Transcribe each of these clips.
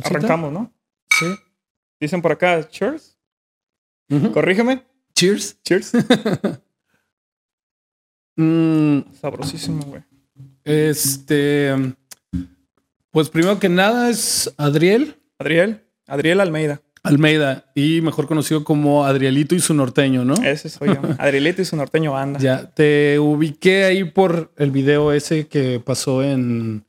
saludcita. Arrancamos, ¿no? Sí. Dicen por acá, cheers. Corrígeme. Cheers. Cheers. Mm, Sabrosísimo, güey. este. Pues primero que nada es Adriel Adriel. Adriel Almeida. Almeida y mejor conocido como Adrielito y su norteño, ¿no? Ese soy yo. Adrielito y su norteño banda. Ya, te ubiqué ahí por el video ese que pasó en,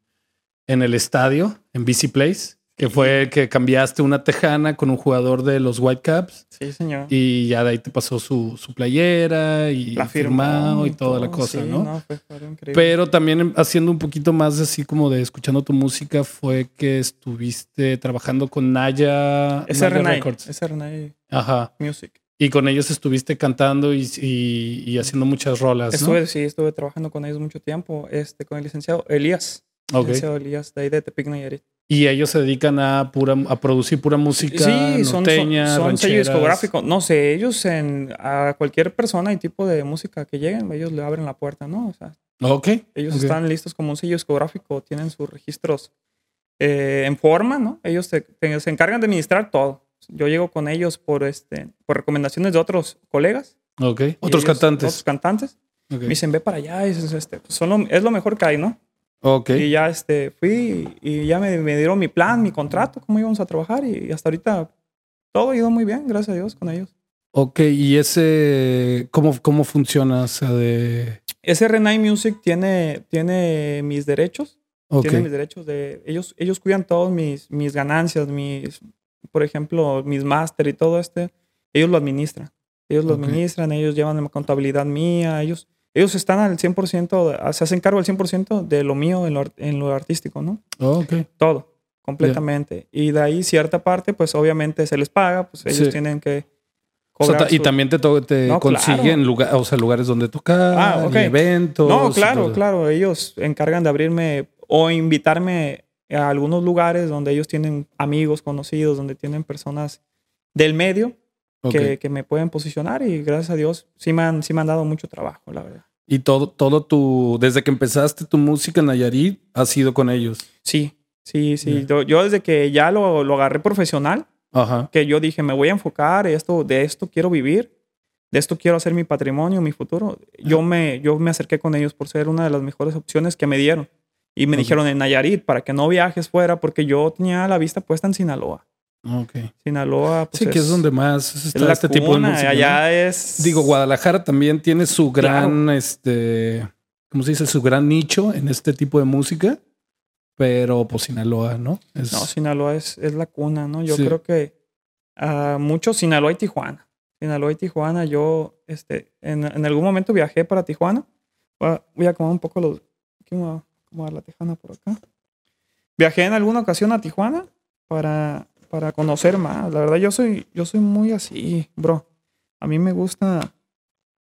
en el estadio, en BC Place, que fue que cambiaste una tejana con un jugador de los Whitecaps Sí, señor. y ya de ahí te pasó su, su playera y La firmado y toda la cosa, sí, ¿no? fue- fue increíble. Pero también haciendo un poquito más así como de escuchando tu música fue que estuviste trabajando con Naya, Ese Naya Renai. Records. Renai Ajá. Music. Y con ellos estuviste cantando y, y- y haciendo muchas rolas, ¿no? Estuve, sí, estuve trabajando con ellos mucho tiempo, este, con el licenciado Elías. Ok. Licenciado Elías, de ahí de Tepic Nayarit. Y ellos se dedican a pura a producir pura música Sí, son, norteña, son, son sello rancheras. discográfico. No sé, ellos en, a cualquier persona y tipo de música que lleguen, ellos le abren la puerta, ¿no? O sea, Ok. ellos ok. están listos como un sello discográfico, tienen sus registros eh, en forma, ¿no? Ellos te- te- se encargan de administrar todo. Yo llego con ellos por, este, por recomendaciones de otros colegas. Ok. Otros ellos- cantantes. Otros cantantes. Ok. Me dicen, ve para allá. es, este, pues, son lo- es lo mejor que hay, ¿no? Ok. Y ya este, fui y ya me, me dieron mi plan, mi contrato, cómo íbamos a trabajar. Y hasta ahorita todo ha ido muy bien, gracias a Dios, con ellos. Ok. ¿Y ese cómo, cómo funciona? O sea, de. Ese Renai Music tiene, tiene mis derechos. Ok. Tiene mis derechos de. Ellos, ellos cuidan todos mis, mis ganancias, mis, por ejemplo, mis máster y todo este. Ellos lo administran. Ellos lo administran, ellos llevan la contabilidad mía, ellos, ellos están al 100%, de- se hacen cargo al 100% de lo mío en lo, en lo artístico, ¿no? Ok. Todo, completamente. Y de ahí cierta parte, pues obviamente se les paga, pues ellos Sí. tienen que O sea, y su- también te, te No, consiguen claro. lugar, o sea, lugares donde tocar, Ah, ok. y eventos. No, claro, todo. claro. Ellos encargan de abrirme o invitarme a algunos lugares donde ellos tienen amigos conocidos, donde tienen personas del medio Ok. que, que me pueden posicionar y gracias a Dios sí me han, sí me han dado mucho trabajo, la verdad. Y todo, todo tu, desde que empezaste tu música en Nayarit, has sido con ellos. Sí, sí, sí. Yo, yo desde que ya lo, lo agarré profesional, Ajá. que yo dije, me voy a enfocar, esto, de esto quiero vivir, de esto quiero hacer mi patrimonio, mi futuro. Yo me, yo me acerqué con ellos por ser una de las mejores opciones que me dieron. Y me dijeron en Nayarit, para que no viajes fuera, porque yo tenía la vista puesta en Sinaloa. Ok. Sinaloa, pues sí, que es donde más es está la este tipo de música. ¿no? Allá es... Digo, Guadalajara también tiene su gran, este, ¿cómo se dice? Su gran nicho en este tipo de música. Pero pues Sinaloa, ¿no? Es, No, Sinaloa es, es la cuna, ¿no? Yo Sí. creo que a muchos Sinaloa y Tijuana. Sinaloa y Tijuana, yo este, en, en algún momento viajé para Tijuana. Voy a, voy a acomodar un poco los... Aquí me voy a acomodar la tejana por acá. Viajé en alguna ocasión a Tijuana para, para conocer más. La verdad, yo soy, yo soy muy así, bro. A mí me gusta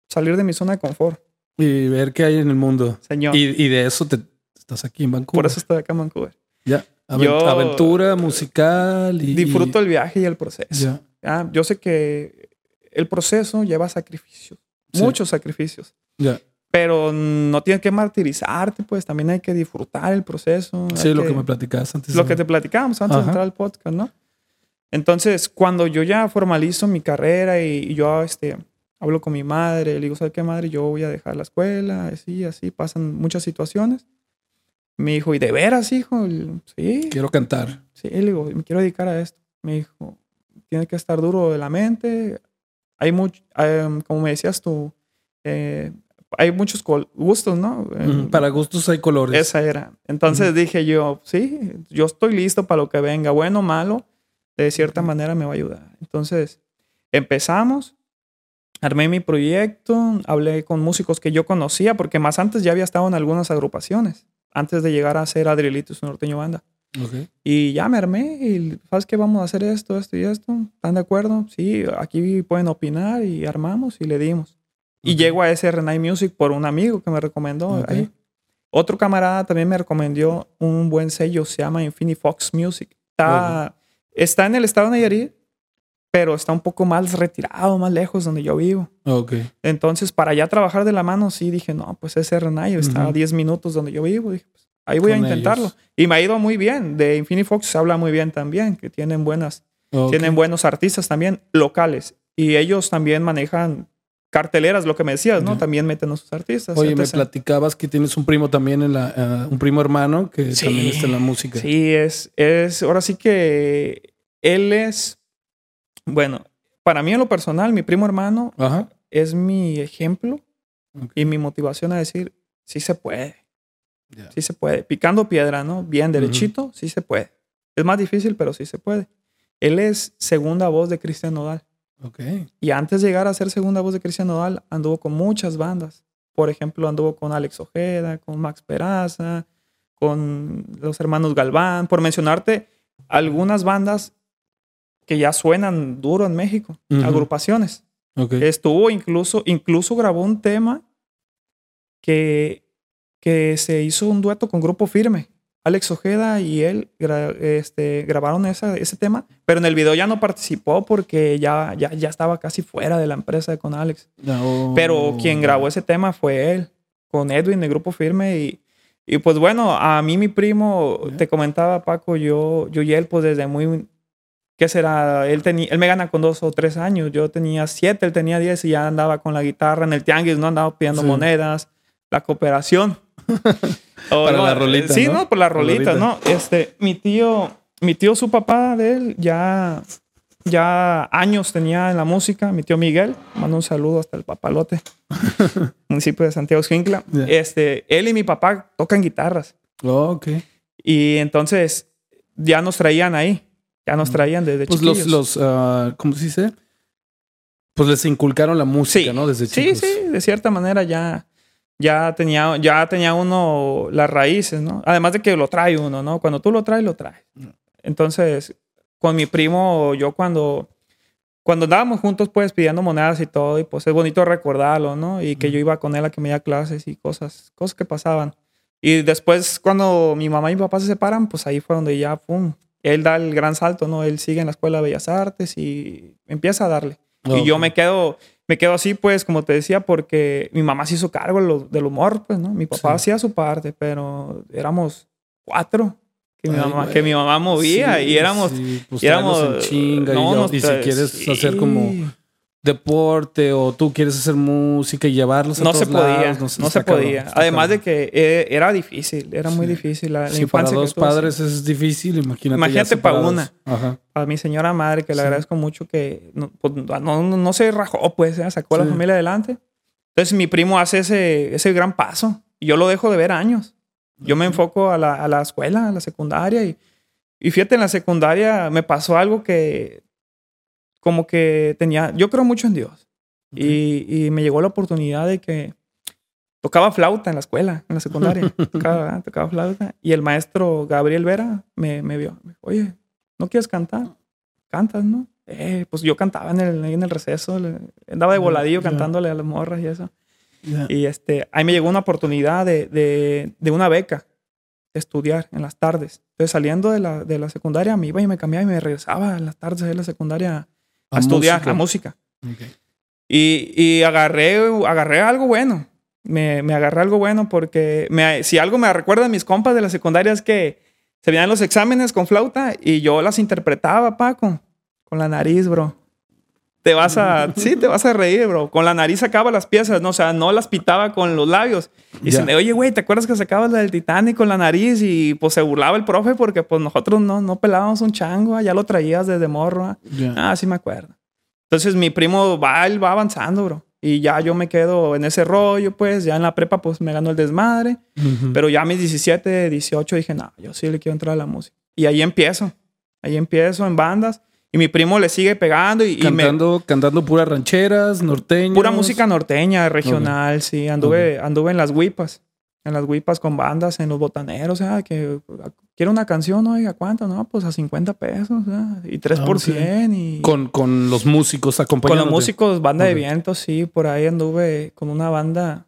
salir de mi zona de confort, y ver qué hay en el mundo. señor. Y, y de eso te estás aquí en Vancouver. por eso estoy acá en Vancouver. ya. Yo- aventura musical y Disfruto el viaje y el proceso. Ya. Ah, yo sé que el proceso lleva sacrificios, Sí. muchos sacrificios, Ya. pero no tienes que martirizarte, pues también hay que disfrutar el proceso. Sí, lo que me platicabas antes. lo de- que te platicábamos antes Ajá. de entrar al podcast, ¿no? Entonces, cuando yo ya formalizo mi carrera y, y yo este, hablo con mi madre, le digo, ¿sabes qué, madre? Yo voy a dejar la escuela, así, así, pasan muchas situacionos. Me dijo, ¿y de veras, hijo? Sí. Quiero cantar. Sí, le digo, me quiero dedicar a esto. Me dijo, tiene que estar duro de la mente. Hay mucho, em, como me decías tú, eh, hay muchos gustos, ¿no? Em, Para gustos hay colores. Esa era. Entonces dije yo, sí, yo estoy listo para lo que venga, bueno o malo, de cierta manera me va a ayudar. Entonces empezamos, armé mi proyecto, hablé con músicos que yo conocía, porque más antes ya había estado en algunas agrupaciones, antes de llegar a ser Adrielito y su norteño banda. Y ya me armé y, ¿sabes qué? Vamos a hacer esto, esto y esto. ¿Están de acuerdo? Sí, aquí pueden opinar y armamos y le dimos. Y llego a ese Renai Music por un amigo que me recomendó. Ahí. Otro camarada también me recomendó un buen sello, se llama Infinity Fox Music. Está, está en el estado de Nayarit, pero está un poco más retirado, más lejos donde yo vivo. Ok. Entonces, para ya trabajar de la mano, sí dije, no, pues ese Renai está a Ujú. 10 minutos donde yo vivo. Dije, pues, ahí voy a intentarlo. ellos. Y me ha ido muy bien. De Infinity Fox se habla muy bien también, que tienen buenas, tienen buenos artistas también locales. Y ellos también manejan carteleras, lo que me decías, ¿no? También meten a sus artistas. Oye, me platicabas que tienes un primo también en la, eh, un primo hermano que Sí. también está en la música. Sí, es, es, ahora sí que él es, bueno, para mí en lo personal, mi primo hermano Ajá. es mi ejemplo y mi motivación a decir, sí se puede, sí se puede. Picando piedra, ¿no? Bien derechito, sí se puede. Es más difícil, pero sí se puede. Él es segunda voz de Cristian Nodal. Ok. Y antes de llegar a ser segunda voz de Cristian Nodal, anduvo con muchas bandas. Por ejemplo, anduvo con Alex Ojeda, con Max Peraza, con los hermanos Galván, por mencionarte algunas bandas que ya suenan duro en México, agrupaciones. Ok. Estuvo incluso, incluso grabó un tema que, que se hizo un dueto con Grupo Firme. Alex Ojeda y él gra- este, grabaron esa- ese tema, pero en el video ya no participó porque ya, ya, ya estaba casi fuera de la empresa con Alex. No. Pero quien grabó ese tema fue él, con Edwin de Grupo Firme. Y, y pues bueno, a mí mi primo, te comentaba Paco, yo, yo y él pues desde muy... ¿Qué será? Él, tenía, él me gana con dos o tres años. Yo tenía siete, él tenía diez y ya andaba con la guitarra en el tianguis, ¿no? Andaba pidiendo Sí. monedas, la cooperación. O, Para no, la rolita, Sí, ¿no? ¿no? Por la La rolita. ¿no? Este, mi tío, mi tío, su papá de él, ya, ya años tenía en la música. Mi tío Miguel, mando un saludo hasta el papalote, municipio de Santiago Escuintla. Ya. Este, él y mi papá tocan guitarras. Oh, ok. Y entonces ya nos traían ahí. Ya nos traían desde Pues los, chiquillos. los ah, ¿cómo se dice? Pues les inculcaron la música, Sí. ¿no? Desde Sí, chicos. sí, de cierta manera ya, ya, tenía, ya tenía uno las raíces, ¿no? Además de que lo trae uno, ¿no? Cuando tú lo traes, lo traes. Entonces, con mi primo, yo cuando, cuando andábamos juntos, pues pidiendo monedas y todo, y pues es bonito recordarlo, ¿no? Y que yo iba con él a que me diera clases y cosas, cosas que pasaban. Y después, cuando mi mamá y mi papá se separan, pues ahí fue donde ya, pum, él da el gran salto, ¿no? Él sigue en la Escuela de Bellas Artes y empieza a darle. Y yo me quedo, me quedo así, pues, como te decía, porque mi mamá se hizo cargo de lo- del humor, pues, ¿no? Mi papá Sí. hacía su parte, pero éramos cuatro que mi, Ay, mamá, güey. que mi mamá movía Sí, y éramos... sí, pues y éramos en chinga y, no, si quieres hacer como deporte o tú quieres hacer música y llevarlos a no todos se podía, lados, no, se cabrón, podía. está Además de cabrón. que eh, era difícil, era muy Sí. difícil la, la para infancia que dos sí. padres es difícil, imagínate. Imagínate pa' separados. una. Ajá. a mi señora madre, que le Sí. agradezco mucho que no, pues, no, no- no se rajó, pues, ¿eh? sacó a la Sí. familia adelante. Entonces mi primo hace ese, ese gran paso y yo lo dejo de ver años. Yo me enfoco a la, a la escuela, a la secundaria y, y fíjate, en la secundaria me pasó algo que como que tenía, yo creo mucho en Dios y, y me llegó la oportunidad de que tocaba flauta en la escuela, en la secundaria, tocaba, tocaba flauta y el maestro Gabriel Vera me, me vio, me dijo, oye, ¿no quieres cantar? Cantas, ¿no? Eh, pues yo cantaba en el, en el receso, le- andaba de voladillo ya. cantándole a las morras y eso. Ya. Y este, ahí me llegó una oportunidad de, de, de una beca de estudiar en las tardes. Entonces, saliendo de la, de la secundaria, me iba y me cambiaba y me regresaba en las tardes de la secundaria a, estudiar música. a música. Y, y agarré, agarré algo bueno. Me, me agarré algo bueno porque me, si algo me recuerda a mis compas de la secundaria es que se venían los exámenes con flauta y yo las interpretaba, Paco, con la nariz, bro. Te vas a, sí, te vas a reír, bro. Con la nariz sacaba las piezas, no, o sea, no las pitaba con los labios. Y se oye, güey, ¿te acuerdas que sacabas la del Titanic con la nariz? Y pues se burlaba el profe porque pues nosotros no, no pelábamos un chango, ah, ya lo traías desde morro. ah. Ya. Ah, sí me acuerdo. Entonces mi primo va, él va avanzando, bro. Y ya yo me quedo en ese rollo, pues. Ya en la prepa, pues me ganó el desmadre. Ujú. Pero ya a mis 17, 18 dije, no, yo sí le quiero entrar a la música. Y ahí empiezo. Ahí empiezo en bandas. Y mi primo le sigue pegando y, y me, cantando, cantando puras rancheras, norteños. pura música norteña, regional, sí. Anduve, anduve en las huipas. En las huipas con bandas, en los botaneros, o sea, que quiero una canción, oiga, ¿cuánto? No, pues a 50 pesos, y 3 Ah, por ok. 100 y... Con, con los músicos Con acompañando. los músicos, banda de viento, sí. Por ahí anduve con una banda,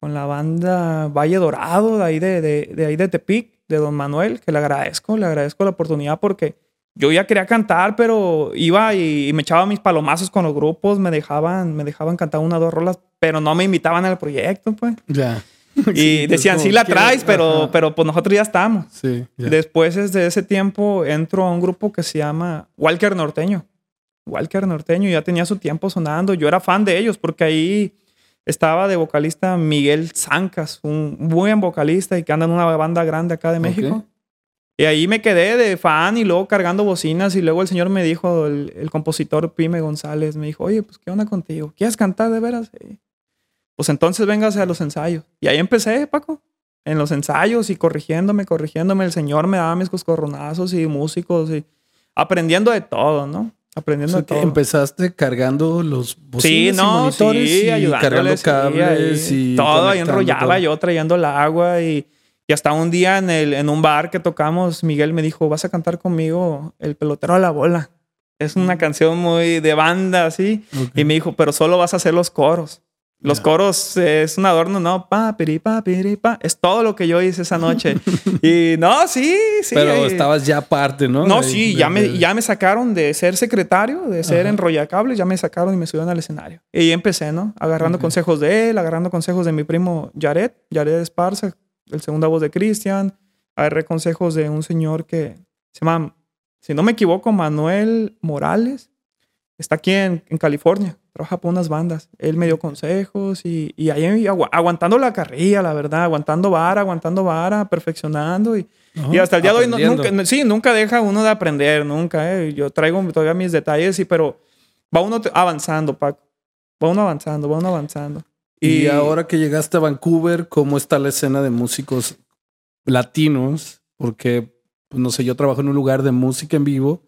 con la banda Valle Dorado, de ahí de, de, de ahí de Tepic, de Don Manuel, que le agradezco, le agradezco la oportunidad porque yo ya quería cantar, pero iba y, y me echaba mis palomazos con los grupos, me dejaban, me dejaban cantar una o dos rolas, pero no me invitaban al proyecto, pues. Ya. Y decían, sí la traes, pero, pero pues nosotros ya estamos. Sí. Después de ese tiempo entro a un grupo que se llama Walker Norteño. Walker Norteño ya tenía su tiempo sonando. Yo era fan de ellos porque ahí estaba de vocalista Miguel Zancas, un buen vocalista y que anda en una banda grande acá de México. Y ahí me quedé de fan y luego cargando bocinas y luego el señor me dijo, el, compositor Pime González, me dijo, oye, pues ¿qué onda contigo? ¿Quieres cantar de veras? Pues entonces véngase a los ensayos. Y ahí empecé, Paco, en los ensayos y corrigiéndome, corrigiéndome. El señor me daba mis coscorronazos y músicos y aprendiendo de todo, ¿no? Aprendiendo de todo. Empezaste cargando los bocinas y monitores y cargando cables y, todo. Ahí enrollaba yo trayendo el agua y y hasta un día en, el, en un bar que tocamos, Miguel me dijo, vas a cantar conmigo El pelotero a la bola. Es una mm. canción muy de banda, así. Y me dijo, pero solo vas a hacer los coros. Los coros es un adorno, ¿no? Pa, piri, pa, piri, pa. Es todo lo que yo hice esa noche. y no, sí, sí. Pero estabas ya aparte, ¿no? No, sí, ya, me, ya me sacaron de ser secretario, de ser enrollacables, ya me sacaron y me subieron al escenario. Y empecé, ¿no? Agarrando consejos de él, agarrando consejos de mi primo Jared, Jared Esparza, el segunda voz de Cristian. Hay consejos de un señor que se llama, si no me equivoco, Manuel Morales. Está aquí en, California, trabaja por unas bandas. Él me dio consejos y, y ahí aguantando la carrilla, la verdad, aguantando vara, aguantando vara, perfeccionando. Y, y hasta el día de hoy, nunca, sí, nunca deja uno de aprender, nunca. Eh. Yo traigo todavía mis detalles, sí, pero va uno avanzando, Paco. Va uno avanzando, va uno avanzando. Y, ahora que llegaste a Vancouver, ¿cómo está la escena de músicos latinos? Porque, pues, no sé, yo trabajo en un lugar de música en vivo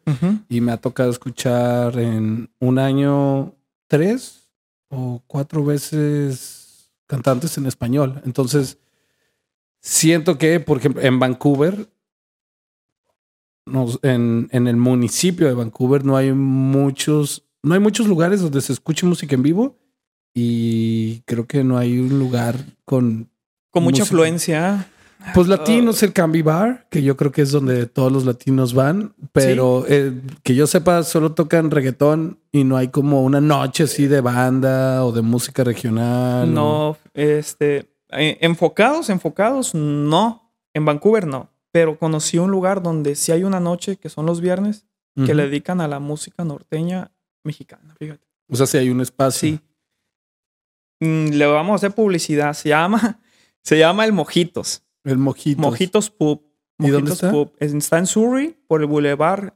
y me ha tocado escuchar en un año tres o cuatro veces cantantes en español. Entonces, siento que, por ejemplo, en Vancouver, en, en el municipio de Vancouver no hay muchos, no hay muchos lugares donde se escuche música en vivo y creo que no hay un lugar con... Con mucha afluencia. Pues latinos, el Cambi Bar, que yo creo que es donde todos los latinos van, pero eh, que yo sepa, solo tocan reggaetón y no hay como una noche así de banda o de música regional. No, este, eh, enfocados, enfocados, no. En Vancouver no, pero conocí un lugar donde sí hay una noche, que son los viernes, que le dedican a la música norteña mexicana, fíjate. O sea, si hay un espacio. Sí, le vamos a hacer publicidad. Se llama, se llama el Mojitos. El Mojitos. Mojitos Pub. ¿Y dónde está? Está en Surrey, por el Boulevard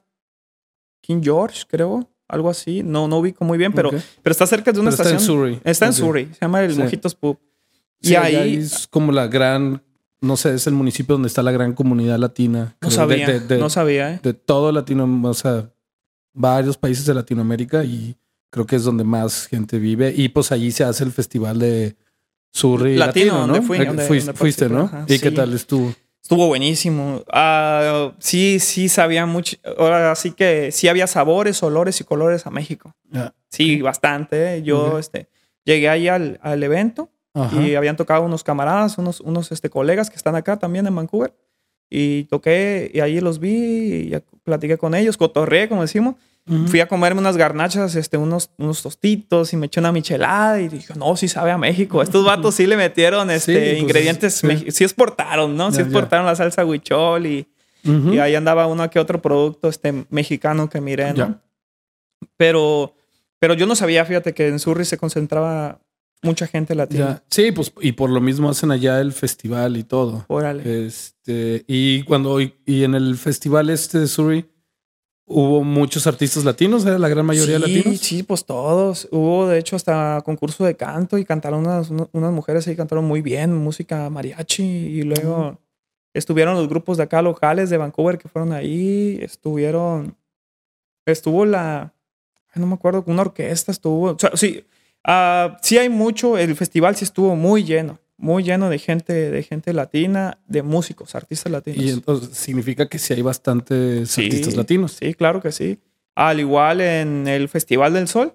King George, creo. Algo así. No, no ubico muy bien, pero, pero está cerca de una estación. Está en Surrey. Está en Surrey. Se llama el Mojitos Pub. y ahí, es como la gran, no sé, es el municipio donde está la gran comunidad latina. No sabía. no sabía, ¿eh? De todo Latino, o sea, varios países de Latinoamérica y creo que es donde más gente vive. Y pues allí se hace el festival de Surrey Latino, ¿no? fuiste, ¿no? ¿Y qué tal estuvo? Estuvo buenísimo. Uh, sí, sí sabía mucho. Ahora sí que sí había sabores, olores y colores a México. Sí, bastante. ¿eh? Yo este, llegué ahí al, al evento y habían tocado unos camaradas, unos, unos este, colegas que están acá también en Vancouver. Y toqué y ahí los vi y platiqué con ellos, cotorreé, como decimos. Fui a comerme unas garnachas, este, unos, unos tostitos y me eché una michelada y dije, no, sí sabe a México. Estos vatos sí le metieron este, pues, ingredientes, sí. exportaron, ¿no? sí exportaron la salsa huichol y, y, ahí andaba uno que otro producto este, mexicano que miré, ¿no? Pero, pero yo no sabía, fíjate, que en Surrey se concentraba mucha gente latina. Sí, pues y por lo mismo hacen allá el festival y todo. Órale. Este, y cuando y, en el festival este de Surrey hubo muchos artistas latinos, era la gran mayoría latinos. Sí, pues todos. Hubo de hecho hasta concurso de canto y cantaron unas, unas mujeres ahí cantaron muy bien, música mariachi y luego estuvieron los grupos de acá locales de Vancouver que fueron ahí, estuvieron estuvo la no me acuerdo, una orquesta estuvo, o sea, sí, Uh, sí hay mucho, el festival sí estuvo muy lleno, muy lleno de gente, de gente latina, de músicos, artistas latinos. Y entonces significa que sí hay bastantes artistas latinos. Sí, claro que sí. Al igual en el Festival del Sol,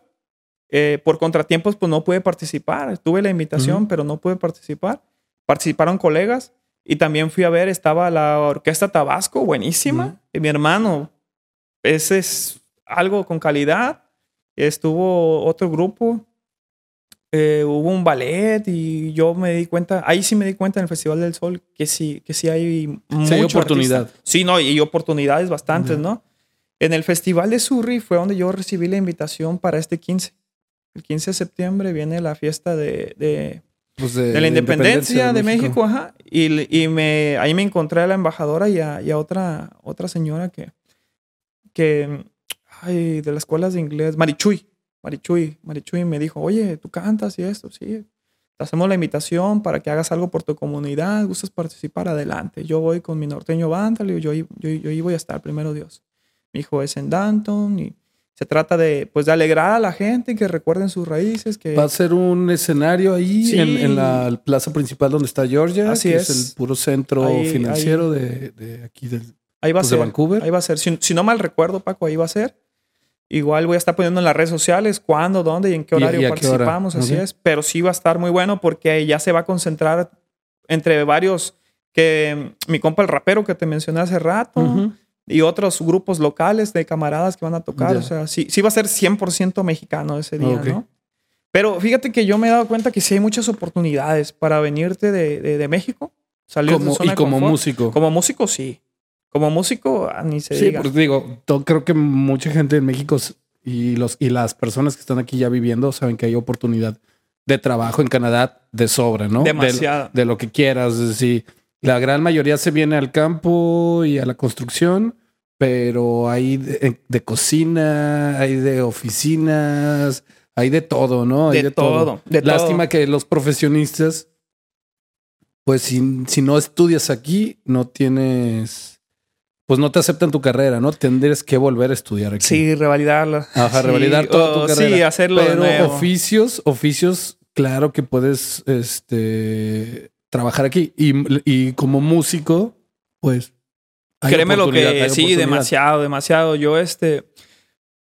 eh, por contratiempos pues no pude participar. Tuve la invitación, pero no pude participar. Participaron colegas y también fui a ver, estaba la Orquesta Tabasco, buenísima. y mi hermano, ese es algo con calidad. Estuvo otro grupo eh, hubo un ballet y yo me di cuenta, ahí sí me di cuenta en el Festival del Sol que sí, que sí hay mucha oportunidad. Sí, no, y oportunidades bastantes, ¿no? En el Festival de Surrey fue donde yo recibí la invitación para este 15. El 15 de septiembre viene la fiesta de, de, pues la independencia, de, México, ajá. Y, y, me, ahí me encontré a la embajadora y a, y a otra, otra señora que, que, ay, de las escuelas de inglés, Marichuy Marichuy, Marichuy me dijo, oye, tú cantas y esto, sí. Te hacemos la invitación para que hagas algo por tu comunidad, gustas participar, adelante. Yo voy con mi norteño banda, yo, yo, yo, yo voy a estar, primero Dios. Mi hijo es en Danton y se trata de, pues, de alegrar a la gente y que recuerden sus raíces. Que... Va a ser un escenario ahí en, la plaza principal donde está Georgia, Así que es. el puro centro financiero De, de, aquí del, ahí va a pues, ser, de Vancouver. Ahí va a ser. si, no mal recuerdo, Paco, ahí va a ser. Igual voy a estar poniendo en las redes sociales cuándo, dónde y en qué horario participamos, así es. Pero sí va a estar muy bueno porque ya se va a concentrar entre varios que mi compa el rapero que te mencioné hace rato y otros grupos locales de camaradas que van a tocar. O sea, sí, sí va a ser 100% mexicano ese día, ¿no? Pero fíjate que yo me he dado cuenta que sí hay muchas oportunidades para venirte de, de, México, salir como, Y como músico. Como músico, sí. Como músico, ah, ni se sí, diga. Sí, pues digo, creo que mucha gente en México y, los, y las personas que están aquí ya viviendo saben que hay oportunidad de trabajo en Canadá de sobra, ¿no? Demasiado. De, lo que quieras. Es decir, la gran mayoría se viene al campo y a la construcción, pero hay de, cocina, hay de oficinas, hay de todo, ¿no? Hay de, todo. Lástima que los profesionistas, pues si, si no estudias aquí, no tienes pues no te aceptan tu carrera, ¿no? Tendrías que volver a estudiar aquí. Sí, revalidarla. Ajá, revalidar toda tu carrera. Sí, hacerlo Pero oficios, oficios, claro que puedes este, trabajar aquí. Y, como músico, pues. Créeme lo que sí, demasiado, demasiado. Yo, este,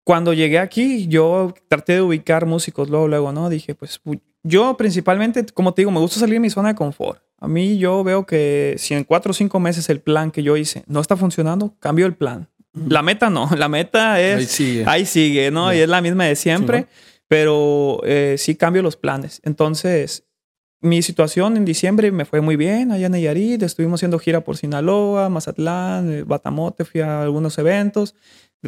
cuando llegué aquí, yo traté de ubicar músicos luego, luego, ¿no? Dije, pues yo principalmente, como te digo, me gusta salir de mi zona de confort. A mí yo veo que si en cuatro o cinco meses el plan que yo hice no está funcionando, cambio el plan. La meta no, la meta es... Ahí sigue. Ahí sigue, ¿no? Y es la misma de siempre, pero eh, sí cambio los planes. Entonces, mi situación en diciembre me fue muy bien allá en Nayarit. Estuvimos haciendo gira por Sinaloa, Mazatlán, eh, Batamote, fui a algunos eventos.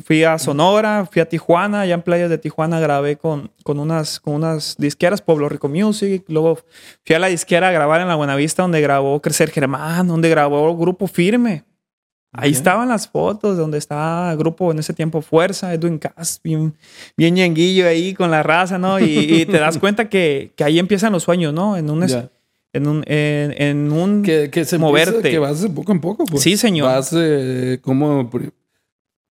Fui a Sonora, fui a Tijuana, allá en playas de Tijuana grabé con, con, unas, con unas disqueras, Pueblo Rico Music. Luego fui a la disquera a grabar en la Buenavista, donde grabó Crecer Germán, donde grabó Grupo Firme. Ahí estaban las fotos donde estaba el grupo en ese tiempo Fuerza, Edwin Cass, bien, bien ahí con la raza, ¿no? Y, te das cuenta que, que, ahí empiezan los sueños, ¿no? En un, en un, en, un que, que se moverte. que vas de poco en poco. Pues. Sí, señor. Vas eh, como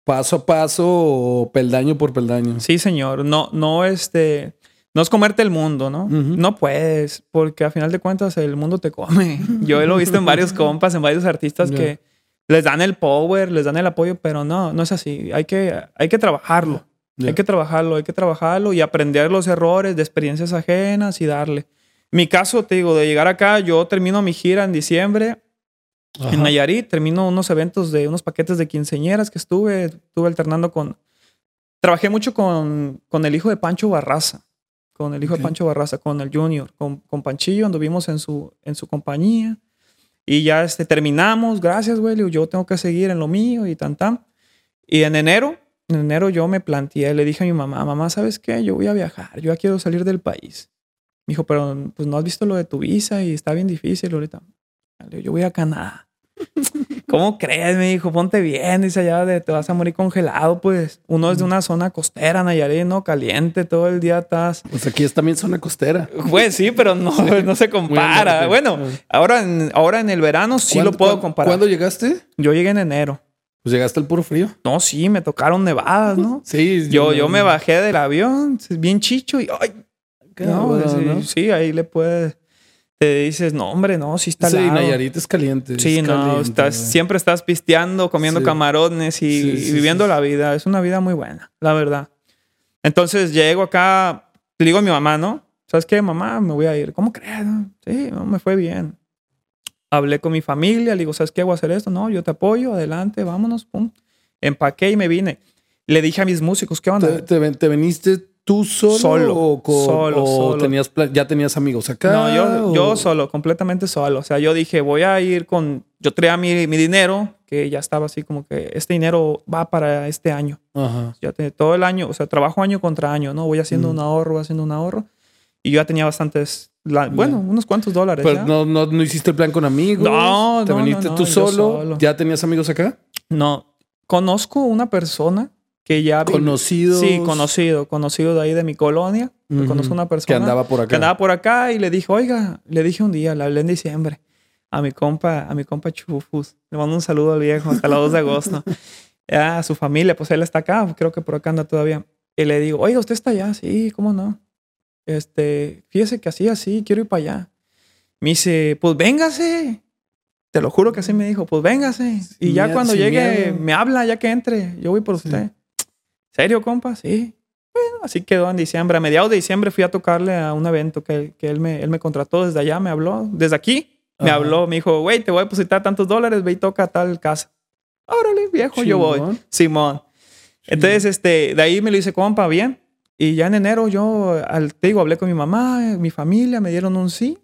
paso a paso o peldaño por peldaño. Sí, señor. No, no, este, no es comerte el mundo, ¿no? No puedes, porque a final de cuentas el mundo te come. Yo lo he visto en varios compas, en varios artistas que les dan el power, les dan el apoyo, pero no, no es así. Hay que, hay que trabajarlo. Hay que trabajarlo, hay que trabajarlo y aprender los errores de experiencias ajenas y darle. Mi caso, te digo, de llegar acá, yo termino mi gira en diciembre en Nayarit. Termino unos eventos de unos paquetes de quinceñeras que estuve, estuve alternando con... Trabajé mucho con, con el hijo de Pancho Barraza, con el hijo de Pancho Barraza, con el Junior, con, con Panchillo, anduvimos en su, en su compañía. Y ya este, terminamos, gracias, güey, yo tengo que seguir en lo mío y tan tan. Y en enero, en enero yo me planteé, le dije a mi mamá, mamá, ¿sabes qué? Yo voy a viajar, yo ya quiero salir del país. Me dijo, pero pues no has visto lo de tu visa y está bien difícil ahorita. Yo voy a Canadá. ¿Cómo crees? Me dijo, ponte bien, dice allá, de, te vas a morir congelado, pues. Uno es de una zona costera, Nayarit, ¿no? Caliente, todo el día estás. Pues aquí es también zona costera. Pues sí, pero no, no se compara. bueno, ahora en, ahora en el verano sí lo puedo comparar. ¿Cuándo llegaste? Yo llegué en enero. Pues llegaste al puro frío. No, sí, me tocaron nevadas, ¿no? Sí. Yo, yo me bajé del avión, bien chicho y ¡ay! No, no, sí, ahí le puedes te dices, no, hombre, no, sí está Sí, Nayarit es caliente. Sí, no, estás, siempre estás pisteando, comiendo camarones y, viviendo la vida. Es una vida muy buena, la verdad. Entonces llego acá, le digo a mi mamá, ¿no? ¿Sabes qué, mamá? Me voy a ir. ¿Cómo crees? Sí, no, me fue bien. Hablé con mi familia, le digo, ¿sabes qué? Voy a hacer esto. No, yo te apoyo, adelante, vámonos, pum. Empaqué y me vine. Le dije a mis músicos, ¿qué onda? Te, te, te viniste tú solo? Solo, o, co- solo, o solo. Tenías, ya tenías amigos acá? No, yo, o- yo solo, completamente solo. O sea, yo dije, voy a ir con. Yo traía mi, mi dinero, que ya estaba así como que este dinero va para este año. Ajá. Ya te- todo el año, o sea, trabajo año contra año, ¿no? Voy haciendo Mm. un ahorro, voy haciendo un ahorro. Y yo ya tenía bastantes, la- bueno, unos cuantos dólares. Pero ya. no, no, no hiciste el plan con amigos. No, ¿Te no, viniste no, no, tú solo? solo. ¿Ya tenías amigos acá? No, conozco una persona que ya... Conocidos. Sí, conocido, conocido de ahí de mi colonia. Ujú. Conozco una persona Que andaba por acá. que andaba por acá y le dije, oiga, le dije un día, le hablé en diciembre a mi compa, a mi compa Chufus. Le mando un saludo al viejo hasta la 2 de agosto. A su familia, pues él está acá, creo que por acá anda todavía. Y le digo, oiga, ¿usted está allá? Sí, ¿cómo no? Este, fíjese que así, así, quiero ir para allá. Me dice, pues véngase. Te lo juro que así me dijo, pues véngase. Y ya miedo, cuando llegue, miedo. me habla, ya que entre. Yo voy por Sí. usted. ¿Serio, compa? Sí. Bueno, así quedó en diciembre. A mediados de diciembre fui a tocarle a un evento que, que él, me, él me contrató desde allá, me habló. Desde aquí me Ajá. habló, me dijo, güey, te voy a depositar tantos dólares, ve y toca a tal casa. Órale, viejo, yo voy. Simón. Entonces, este, de ahí me lo hice compa, bien. Y ya en enero yo, al, te digo, hablé con mi mamá, mi familia, me dieron un sí.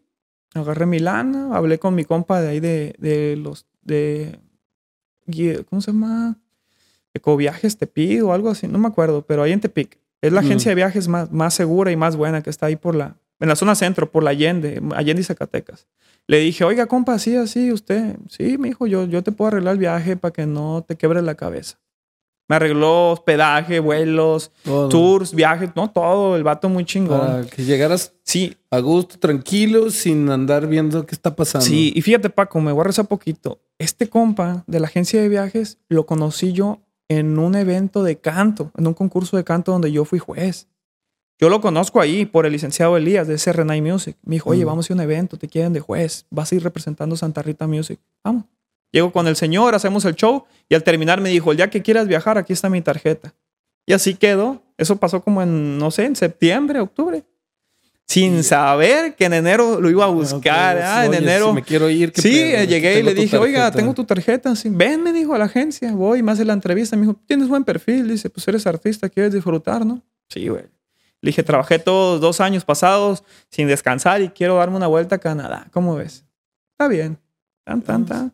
Agarré mi lana, hablé con mi compa de ahí de, de los, de, ¿cómo se llama? Ecoviajes Tepic o algo así, no me acuerdo, pero ahí en Tepic. Es la Mm. agencia de viajes más, más segura y más buena que está ahí por la, en la zona centro, por la Allende, Allende y Zacatecas. Le dije, oiga, compa, así, así, usted. Sí, me dijo, yo, yo te puedo arreglar el viaje para que no te quebre la cabeza. Me arregló hospedaje, vuelos, Todo. tours, viajes, no todo, el vato muy chingón. Para que llegaras Sí, a gusto, tranquilo, sin andar viendo qué está pasando. sí, y fíjate, Paco, me voy a rezar poquito. Este compa de la agencia de viajes lo conocí yo en un evento de canto, en un concurso de canto donde yo fui juez. Yo lo conozco ahí por el licenciado Elías de Serrenay Music. Me dijo, oye, vamos a ir a un evento, te quieren de juez, vas a ir representando Santa Rita Music. Vamos. Llego con el señor, hacemos el show y al terminar me dijo, el día que quieras viajar, aquí está mi tarjeta. Y así quedó. Eso pasó como en, no sé, en septiembre, octubre. Sin saber que en enero lo iba a buscar. Ok, ah, en oye, enero. si me quiero ir. ¿qué Sí, pedo? eh, llegué y le dije, oiga, tarjeta". tengo tu tarjeta. Sí, ven, me dijo a la agencia. Voy, me hace la entrevista. Me dijo, tienes buen perfil. Dice, pues eres artista, quieres disfrutar, ¿no? Sí, güey. Le dije, trabajé todos dos años pasados sin descansar y quiero darme una vuelta a Canadá. ¿Cómo ves? Está bien. Tan, tan, tan.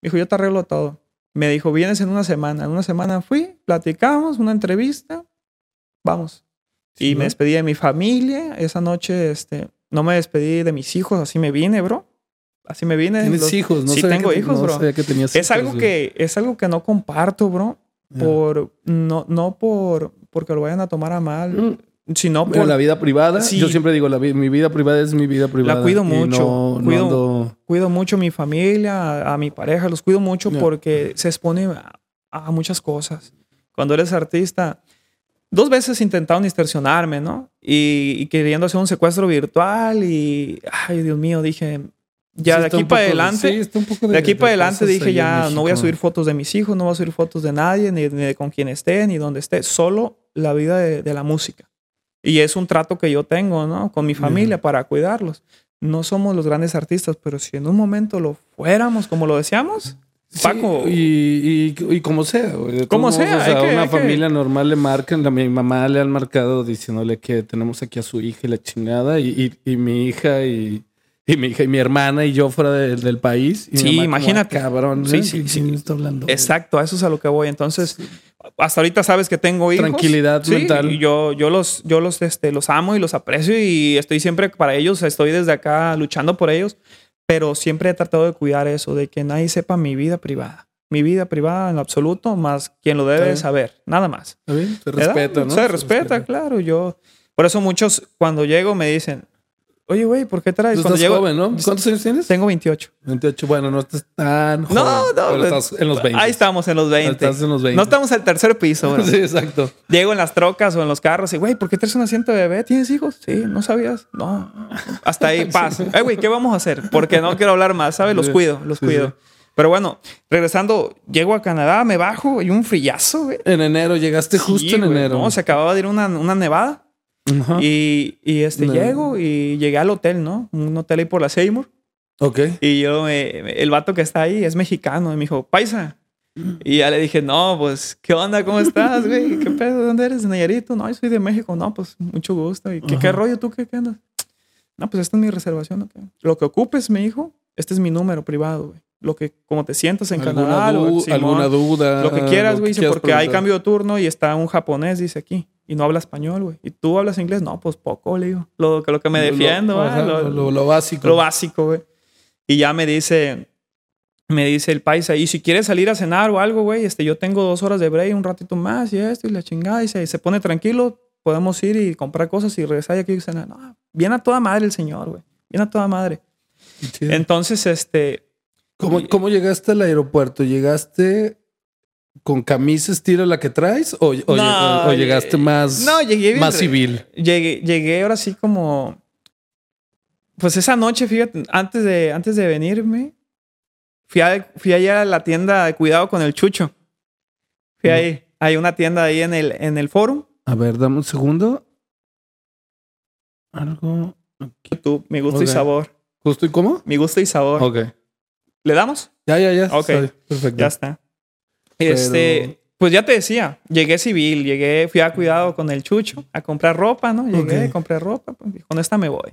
Me dijo, yo te arreglo todo. Me dijo, vienes en una semana. En una semana fui, platicamos, una entrevista. Vamos. Y me ¿no? despedí de mi familia. Esa noche, este, no me despedí de mis hijos. Así me vine, bro. Así me vine. Tienes Los- hijos, ¿no? sí, tengo que- hijos, no bro. que tenías Es algo que es algo que no comparto, bro. Por no no por porque lo vayan a tomar a mal, Mm. sino Pero por la vida privada, Sí. yo siempre digo, la vi- mi vida privada es mi vida privada. cuido y mucho, No, no cuido- ando- cuido mucho a mi familia, a, a mi pareja, los cuido mucho Ya. porque se expone a, a muchas cosas. Cuando eres artista, dos veces intentaron extorsionarme, ¿no? Y, y queriendo hacer un secuestro virtual y, ay, Dios mío, dije, ya Sí, de aquí para adelante, sí, está un poco de aquí para adelante dije ya no voy a subir fotos de mis hijos, no voy a subir fotos de nadie, ni, ni de con quien esté, ni donde esté, solo la vida de, de la música. Y es un trato que yo tengo, ¿no? Con mi familia para cuidarlos. No somos los grandes artistas, pero si en un momento lo fuéramos como lo deseamos, Sí, Paco. y, y, y como sea, güey. Como modos, sea, o que- una hay que- familia normal le marcan, a mi mamá le han marcado diciéndole que tenemos aquí a su hija y la chingada, y, y, mi hija y, y mi hija y mi hermana y yo fuera de- del país. Y mi Sí, mamá como, imagínate. "Ah, cabrón, Sí, ¿eh? sí, ¿De sí. está hablando? exacto, a eso es a lo que voy. Entonces, hasta ahorita sabes que tengo hijos. Tranquilidad Sí, mental. y yo, yo los, yo los, este, los amo y los aprecio y estoy siempre para ellos, estoy desde acá luchando por ellos, pero siempre he tratado de cuidar eso, de que nadie sepa mi vida privada. Mi vida privada en absoluto, más quien lo debe saber, nada más. Se respeta, ¿no? Se respeta, claro. Yo, por eso muchos cuando llego me dicen, oye, güey, ¿por qué traes? Tú estás llego, joven, ¿no? ¿Cuántos años tienes? tengo 28. 28. Bueno, no estás tan joven. No, no, pero estás en los 20. Ahí estamos en los 20. Estás en los 20. No estamos al tercer piso, bro. Sí, exacto. Llego en las trocas o en los carros y, güey, ¿por qué traes un asiento de bebé? ¿Tienes hijos? Sí, ¿no sabías? No. Hasta ahí, paz. Eh, güey, ¿qué vamos a hacer? Porque no quiero hablar más, ¿sabes? Los cuido, los sí, cuido. sí. Pero bueno, regresando, llego a Canadá, me bajo y un frillazo, güey. En enero, llegaste justo Sí, en güey, enero. No, se acababa de ir una, una nevada Ajá. y, y este, No. llego y llegué al hotel, ¿no? Un hotel ahí por la Seymour. Ok. Y yo, eh, el vato que está ahí es mexicano. Y me dijo, paisa, Y ya le dije, no, pues, ¿qué onda? ¿Cómo estás, güey? ¿Qué pedo? ¿De dónde eres? ¿De Nayarito? No, yo soy de México. No, pues, mucho gusto. ¿Y qué, qué rollo tú? ¿Qué, qué andas? No, pues, esta es mi reservación. Lo que ocupes, me dijo, este es mi número privado, güey. Lo que, como te sientas en ¿Alguna, Canadá, du- Simón, alguna duda? lo que quieras, güey. Dice, porque hay preguntar. cambio de turno y está un japonés, dice aquí. Y no habla español, güey. ¿Y tú hablas inglés? No, pues poco, le digo. Lo, lo que me defiendo, lo, Lo- lo- lo básico. lo básico, güey. Y ya me dice, me dice el paisa, y si quieres salir a cenar o algo, güey, este, yo tengo dos horas de break, un ratito más y esto y la chingada, y se, se pone tranquilo, podemos ir y comprar cosas y regresar y aquí y cenar. No, viene a toda madre el señor, güey. Viene a toda madre. Entonces, este, ¿Cómo, cómo llegaste al aeropuerto? ¿Llegaste con camisa estilo la que traes? ¿O, o No, lleg- o llegaste más, no, llegué más civil? Llegué, llegué ahora sí como. Pues esa noche, fíjate, antes de, antes de venirme, fui, a, fui allá a la tienda de cuidado con el chucho. Fui Ujú. ahí. Hay una tienda ahí en el, en el forum. A ver, dame un segundo. Algo. aquí. Tú, mi gusto y sabor. ¿Justo y cómo? Mi gusto y sabor. Ok. ¿Le damos? Ya, ya, ya. Ok. perfecto. Ya está. Pero- Este, pues ya te decía, llegué civil, llegué, fui a cuidado con el chucho a comprar ropa, ¿no? Llegué, Ok. compré ropa, pues, con esta me voy.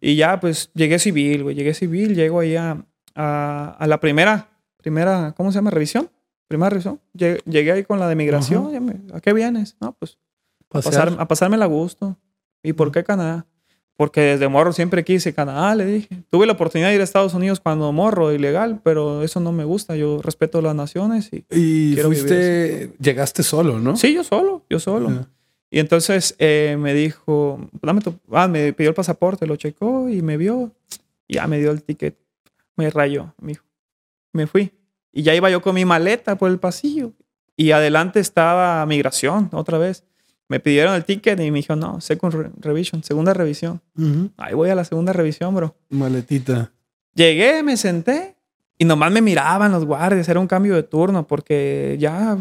Y ya, pues, llegué civil, güey. Llegué civil, llego ahí a, a, a la primera, primera, ¿cómo se llama? ¿Revisión? Primera revisión. Llegué, llegué ahí con la de migración. Me- ¿A qué vienes? No, pues, a, pasar, a pasármela a gusto. ¿Y por qué Canadá? Porque desde morro siempre quise Canadá, le dije. Tuve la oportunidad de ir a Estados Unidos cuando morro, ilegal, pero eso no me gusta. Yo respeto las naciones y... Y fuiste, llegaste solo, ¿no? Sí, yo solo, yo solo. Ya. Y entonces eh, me dijo, dame tu... Ah, me pidió el pasaporte, lo checó y me vio. Y ya me dio el ticket. Me rayó, me dijo. Me fui. Y ya iba yo con mi maleta por el pasillo. Y adelante estaba migración, otra vez. Me pidieron el ticket y me dijo, no, second re- revision, segunda revisión. Ujú. Ahí voy a la segunda revisión, bro. Maletita. Llegué, me senté y nomás me miraban los guardias. Era un cambio de turno porque ya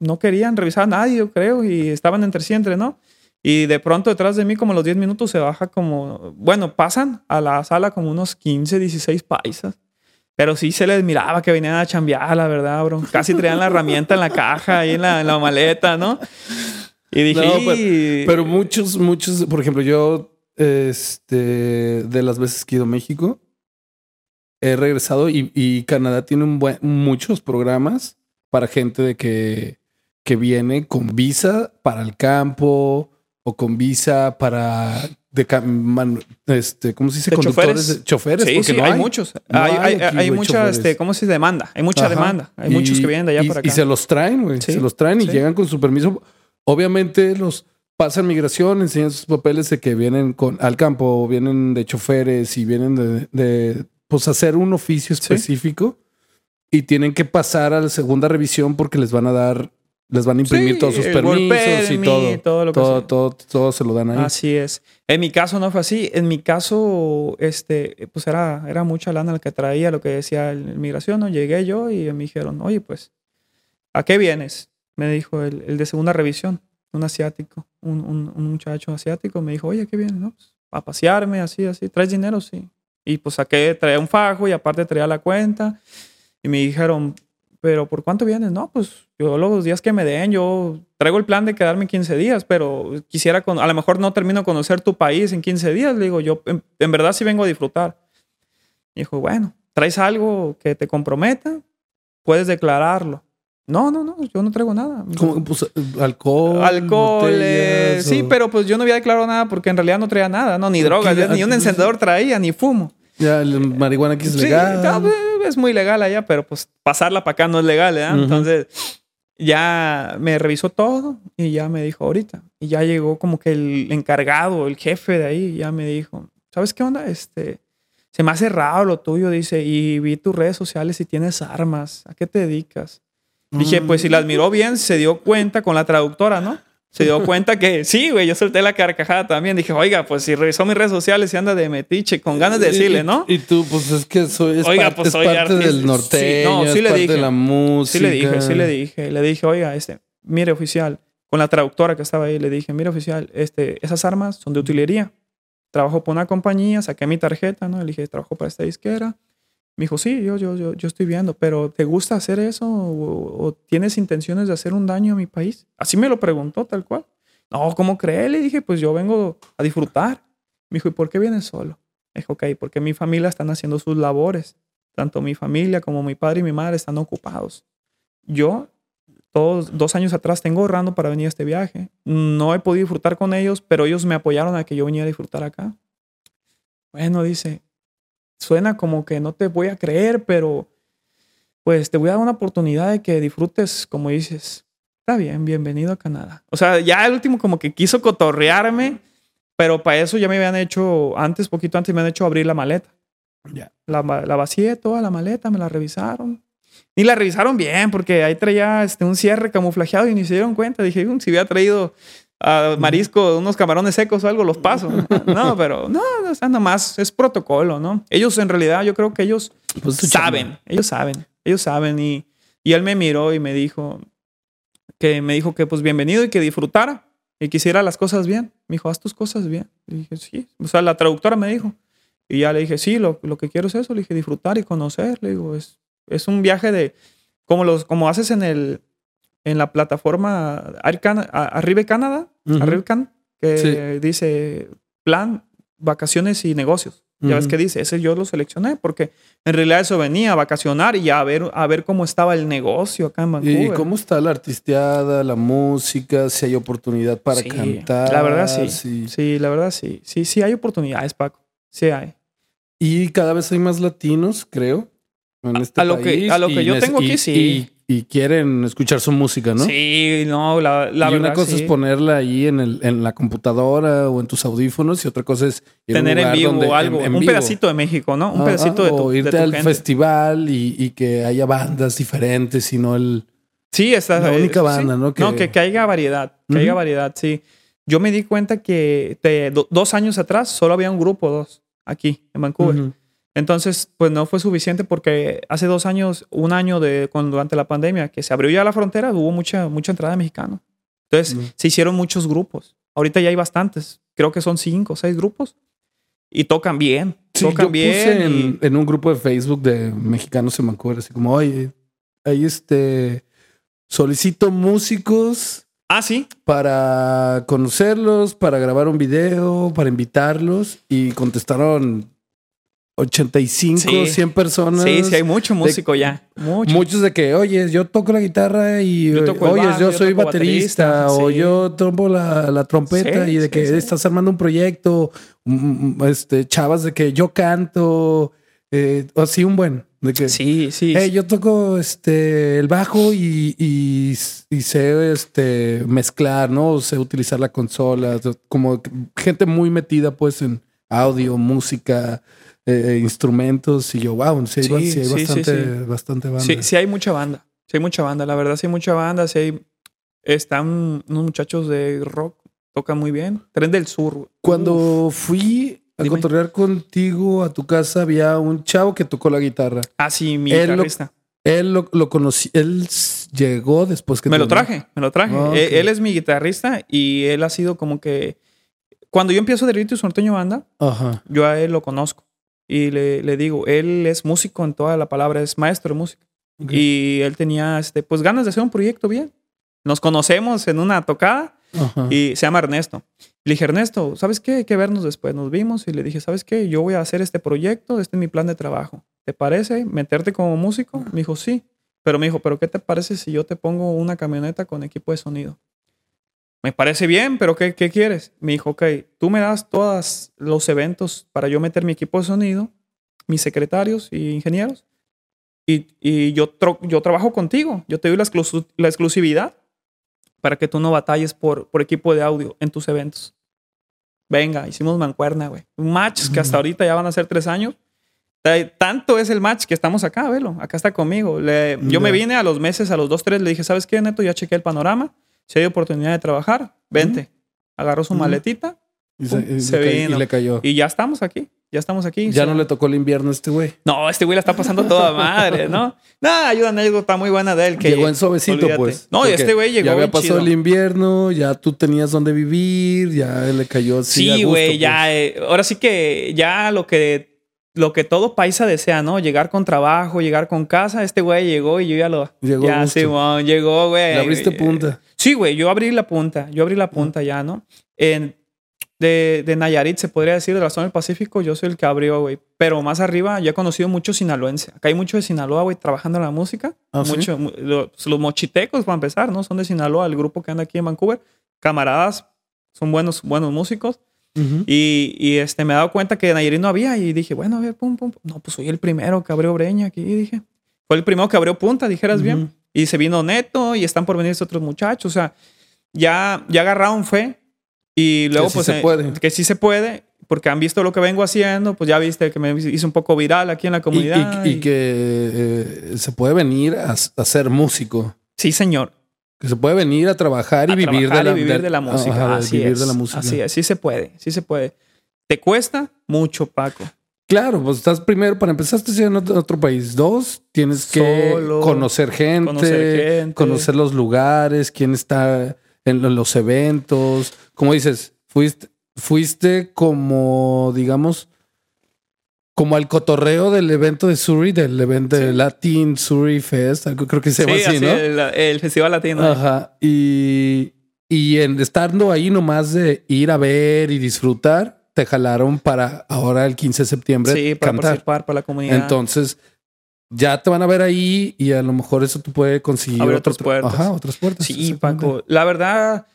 no querían revisar a nadie, yo creo, y estaban entre sí, entre no. Y de pronto detrás de mí, como a los 10 minutos, se baja como, bueno, pasan a la sala como unos 15, 16 paisas. Pero sí se les miraba que venían a chambear, la verdad, bro. Casi traían la herramienta en la caja, ahí en la, en la maleta, ¿no? Y dije, No, "Y-". Pero muchos, muchos, por ejemplo, yo, este, de las veces que he ido a México, he regresado y, y Canadá tiene un buen, muchos programas para gente de que, que viene con visa para el campo o con visa para de man- este, ¿cómo se dice? De Conductores, choferes. choferes, Sí, porque sí, no hay, hay. muchos. No hay, hay aquí, hay mucha, este, ¿cómo se dice? Demanda. Hay mucha Ajá. demanda. Hay Y- muchos que vienen de allá y, para acá. Y se los traen, güey. Sí, Se los traen y llegan con su permiso. Obviamente los pasan migración, enseñan sus papeles de que vienen con, al campo, vienen de choferes y vienen de, de, pues hacer un oficio específico y tienen que pasar a la segunda revisión porque les van a dar, les van a imprimir Sí, todos sus permisos y todo. todo lo que Todo, todo, todo se lo dan ahí. Así es. En mi caso no fue así. En mi caso, este, pues era, era mucha lana la que traía, lo que decía el migración, ¿no? Llegué yo y me dijeron, oye, pues, ¿a qué vienes? Me dijo el, el de segunda revisión, un asiático, un, un- muchacho asiático, me dijo, oye, ¿a qué vienes? No, pues, a pasearme, así, así. ¿Traes dinero? Sí. Y pues saqué, traía un fajo y aparte traía la cuenta. Y me dijeron, ¿pero por cuánto vienes? No, pues yo los días que me den, yo traigo el plan de quedarme 15 días, pero quisiera, con, a lo mejor no termino de conocer tu país en 15 días. Le digo, yo en, en verdad sí vengo a disfrutar. Y dijo, bueno, ¿traes algo que te comprometa? Puedes declararlo. No, no, no, yo no traigo nada. Como, pues, alcohol. Alcohol, eh, botellas, sí, o- pero pues yo no había declarado nada porque en realidad no traía nada, no, ni drogas, ya- ni un aquí- encendedor traía, ni fumo. Ya, el marihuana aquí es Sí, legal. no, pues, es muy legal allá, pero pues pasarla para acá no es legal, ¿eh? Entonces ya me revisó todo y ya me dijo ahorita. Y ya llegó como que el encargado, el jefe de ahí, ya me dijo, ¿sabes qué onda? Este, se me hace raro lo tuyo, dice, y vi tus redes sociales y tienes armas. ¿A qué te dedicas? Dije, pues si las miró bien, se dio cuenta con la traductora, ¿no? Se dio cuenta que sí, güey, yo solté la carcajada también. Dije, oiga, pues si revisó mis redes sociales y anda de metiche, con ganas de decirle, ¿no? Y, tú, pues es que soy, es Oiga, parte, pues, es parte del Sí, norteño, no, sí es le parte dije. de la música. Sí le dije, sí le dije. Le dije, oiga, este, mire oficial, con la traductora que estaba ahí, le dije, mire oficial, este, esas armas son de utilería. Trabajo por una compañía, saqué mi tarjeta, ¿no? Le dije, trabajo para esta disquera. Me dijo, sí, yo, yo, yo, yo estoy viendo, pero ¿te gusta hacer eso o, tienes intenciones de hacer un daño a mi país? Así me lo preguntó tal cual. No, ¿cómo cree? Le dije, pues yo vengo a disfrutar. Me dijo, ¿y por qué vienes solo? Me dijo, ok, porque mi familia están haciendo sus labores. Tanto mi familia como mi padre y mi madre están ocupados. Yo, todos dos años atrás, tengo ahorrando para venir a este viaje. No he podido disfrutar con ellos, pero ellos me apoyaron a que yo viniera a disfrutar acá. Bueno, dice, suena como que no te voy a creer, pero pues te voy a dar una oportunidad de que disfrutes, como dices, está bien, bienvenido a Canadá. O sea, ya el último como que quiso cotorrearme, pero para eso ya me habían hecho, antes, poquito antes, me han hecho abrir la maleta. Ya. La, vacié toda la maleta, me la revisaron. Ni la revisaron bien, porque ahí traía este, un cierre camuflajeado y ni se dieron cuenta. Dije, "Um, si hubiera traído marisco, unos camarones secos o algo, los paso. No, pero no, o sea, nomás es protocolo, ¿no? Ellos en realidad, yo creo que ellos Pues saben, ellos saben, ellos saben. Y, y él me miró y me dijo que me dijo que pues bienvenido y que disfrutara y que hiciera las cosas bien. Me dijo, haz tus cosas bien. Y dije, sí. O sea, la traductora me dijo. Y ya le dije, sí, lo, lo que quiero es eso. Le dije, disfrutar y conocer. Le digo, es, es un viaje de, como, los, como haces en, el, en la plataforma Arribe Canadá. Arribe Can, que Sí. dice plan, vacaciones y negocios. Ya ves Ujú. que dice, ese yo lo seleccioné porque en realidad eso venía a vacacionar y a ver, a ver cómo estaba el negocio acá en Vancouver. ¿Y cómo está la artisteada, la música? Si hay oportunidad para Sí, cantar. La verdad sí. Sí, la verdad sí. Sí, sí hay oportunidades, Paco. Sí hay. Y cada vez hay más latinos, creo, en este a lo que- país, a lo que y yo tengo aquí, sí. Y, y quieren escuchar su música, ¿no? Sí, no, la, la y verdad una cosa sí. es ponerla ahí en, el, en la computadora o en tus audífonos y otra cosa es ir a un tener en vivo donde- o algo. en- en un vivo. pedacito de México, ¿no? Un Ah, pedacito ah, de tu, o de irte tu al gente. festival y, y que haya bandas diferentes y no el... Sí, esta La única sí. banda, ¿no? Que... No, Que- que, haya variedad. Que haya Ujú. variedad, sí. Yo me di cuenta que te- do- dos años atrás solo había un grupo, dos, aquí en Vancouver. Ujú. Entonces, pues no fue suficiente porque hace dos años, un año de cuando durante la pandemia, que se abrió ya la frontera, hubo mucha, mucha entrada de mexicanos. Entonces, se hicieron muchos grupos. Ahorita ya hay bastantes. Creo que son cinco o seis grupos. Y tocan bien. Sí, tocan yo bien. puse y- en, en un grupo de Facebook de mexicanos en Vancouver, así como, oye, ahí este, solicito músicos Ah, sí. para conocerlos, para grabar un video, para invitarlos y contestaron 85, Sí. 100 personas. Sí, sí, hay mucho músico ya. Mucho. Muchos de que, oye, yo toco la guitarra y Yo toco el oye, bajo, yo yo soy toco baterista, baterista, o yo trompo la, la trompeta Sí, y de que estás armando un proyecto, mm, mm, este, chavas de que yo canto, eh, o así un buen, de que, Sí, sí. hey, yo toco este, el bajo y, y, y sé este, mezclar, ¿no? Sé utilizar la consola, como gente muy metida pues en audio, música, eh, instrumentos y yo, wow, sí, Sí, sí hay sí, bastante, bastante banda. Sí, sí hay mucha banda. Sí hay mucha banda. La verdad, sí hay mucha banda. Sí hay... Están unos muchachos de rock. Tocan muy bien. Tren del Sur. Cuando fui a Dime. cotorrear contigo a tu casa, había un chavo que tocó la guitarra. Ah, sí, mi Él lo- guitarrista. Él lo, lo conocí, él llegó después que Me lo traje, me lo traje. Ah, ok. Él, él es mi guitarrista y él ha sido como que... Cuando yo empiezo Delitos Norteño Banda, Ajá. yo a él lo conozco. Y le, le digo, él es músico en toda la palabra, es maestro de música. Y él tenía este, pues ganas de hacer un proyecto bien. Nos conocemos en una tocada Ajá. y se llama Ernesto. Le dije, Ernesto, ¿sabes qué? Hay que vernos después. Nos vimos y le dije, ¿sabes qué? Yo voy a hacer este proyecto, este es mi plan de trabajo. ¿Te parece meterte como músico? Me dijo, sí. Pero me dijo, ¿pero qué te parece si yo te pongo una camioneta con equipo de sonido? Me parece bien, pero ¿qué, qué quieres? Me dijo, ok, tú me das todos los eventos para yo meter mi equipo de sonido, mis secretarios y ingenieros, y, y yo, yo trabajo contigo. Yo te doy la, exclusividad para que tú no batalles por, por equipo de audio en tus eventos. Venga, hicimos mancuerna, güey. Un match que hasta ahorita ya van a ser tres años. Ta- Tanto es el match que estamos acá, velo. Acá está conmigo. Le- yo me vine a los meses, a los dos, tres, le dije, ¿sabes qué, Neto? Ya chequé el panorama. Si hay oportunidad de trabajar, vente. Agarró su Ujú. maletita Y, se, pum, y se le, ca- vino. y le cayó. y ya estamos aquí. Ya estamos aquí. ya sea, no le tocó el invierno a este güey. No, este güey la está pasando toda madre, ¿no? No, hay una anécdota muy buena de él. Que, llegó en suavecito, olvídate. pues. No, este güey llegó Ya había pasado chido. el invierno, ya tú tenías donde vivir, ya le cayó así. Sí, güey, pues. ya. eh, ahora sí que ya lo que lo que todo paisa desea, ¿no? Llegar con trabajo, llegar con casa. Este güey llegó y yo ya lo... Llegó ya, sí, llegó, güey. Le abriste punta. Sí, güey, yo abrí la punta, yo abrí la punta ya, ¿no? En, de, de Nayarit, se podría decir, de la zona del Pacífico, yo soy el que abrió, güey. Pero más arriba, yo he conocido mucho sinaloense. Acá hay mucho de Sinaloa, güey, trabajando en la música. ¿Ah, sí? mucho, mu- lo- los mochitecos, para empezar, ¿no? Son de Sinaloa, el grupo que anda aquí en Vancouver. Camaradas, son buenos, buenos músicos. Ujú. Y, y, este, me he dado cuenta que en Nayarit no había y dije, bueno, a ver, pum, pum. pum. No, pues soy el primero que abrió breña aquí, dije. Fue el primero que abrió punta, dijeras bien. Y se vino neto y están por venirse otros muchachos. O sea, ya, ya agarraron fe. Y luego, sí pues, se eh, puede. que sí se puede, porque han visto lo que vengo haciendo. Pues ya viste que me hice un poco viral aquí en la comunidad. y- y y- que eh, se puede venir a, a ser músico. Sí, señor. Que se puede venir a trabajar y A vivir, trabajar de, la, y vivir de la música. Ajá, así vivir es. de la música. Así es. Sí se puede. Sí se puede. ¿Te cuesta? Mucho, Paco. Claro, pues estás primero, para empezar, estás en otro, otro país. Dos, tienes que Solo, conocer gente, conocer gente. conocer los lugares, quién está en lo- los eventos. Como dices, fuiste, fuiste como, digamos, como al cotorreo del evento de Surrey, del evento de Latin Surrey Fest, creo que se llama Sí, así, así, ¿no? el, el Festival Latino. Ajá. Y, y en estando ahí nomás de ir a ver y disfrutar, te jalaron para ahora el 15 de septiembre Sí, para cantar. participar para la comunidad. Entonces, ya te van a ver ahí y a lo mejor eso tú puedes conseguir Abre otro- otras puertas. Ajá, otras puertas. Sí. Paco. La verdad,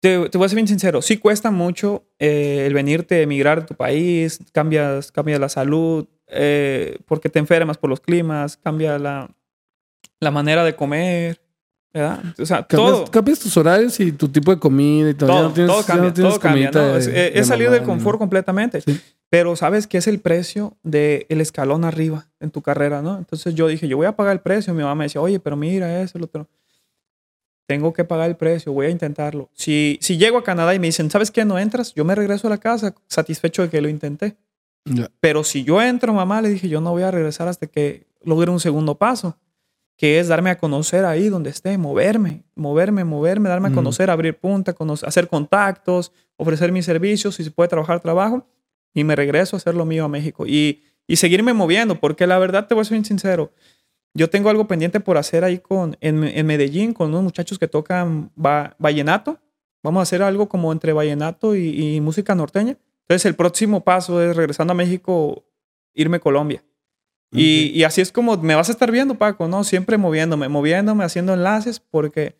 te, te voy a ser bien sincero. Sí cuesta mucho eh, el venirte, emigrar de tu país, cambias, cambias la salud, eh, porque te enfermas por los climas, cambia la, la manera de comer, ¿verdad? O sea, Cambias, todo. cambias tus horarios y tu tipo de comida y todo. Ya Todo, no tienes- todo no cambia, todo ¿no? de- Es, es- de es salir mamá del confort completamente. Sí. Pero sabes que es el precio del el escalón arriba en tu carrera, ¿no? Entonces yo dije, yo voy a pagar el precio. Mi mamá me decía, oye, pero mira eso, lo otro. Tengo que pagar el precio, voy a intentarlo. Si, si llego a Canadá y me dicen, ¿sabes qué? No entras, yo me regreso a la casa satisfecho de que lo intenté. Pero si yo entro, mamá, le dije, yo no voy a regresar hasta que logre un segundo paso, que es darme a conocer ahí donde esté, moverme, moverme, moverme, darme a Mm. conocer, abrir punta, conocer, hacer contactos, ofrecer mis servicios, si se puede trabajar, trabajo, y me regreso a hacer lo mío a México. Y, y seguirme moviendo, porque la verdad te voy a ser bien sincero. Yo tengo algo pendiente por hacer ahí con, en, en Medellín con unos muchachos que tocan va- vallenato. Vamos a hacer algo como entre vallenato y, y música norteña. Entonces el próximo paso es regresando a México, irme a Colombia. Y, y así es como me vas a estar viendo, Paco, ¿no? Siempre moviéndome, moviéndome, haciendo enlaces, porque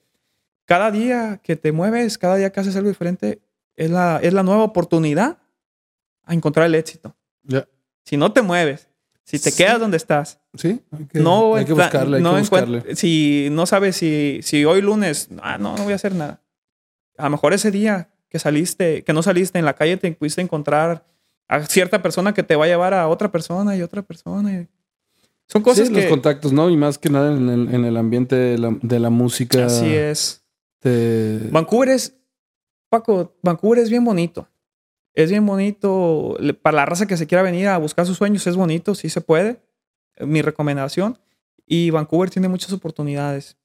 cada día que te mueves, cada día que haces algo diferente, es la, es la nueva oportunidad a encontrar el éxito. Si no te mueves, si te Sí. quedas donde estás, Sí, hay que, no, hay que buscarle, hay no que buscarle. Si no sabes si, si hoy lunes, ah, no, no voy a hacer nada. A lo mejor ese día que saliste, que no saliste en la calle, te pudiste encontrar a cierta persona que te va a llevar a otra persona y otra persona. y- Son cosas sí, que... los contactos, ¿no? Y más que nada en el, en el ambiente de la, de la música. Así es. Vancouver es, Paco, Vancouver es bien bonito. Es bien bonito. Para la raza que se quiera venir a buscar sus sueños, es bonito, sí se puede. Mi recomendación. Y Vancouver tiene muchas oportunidades.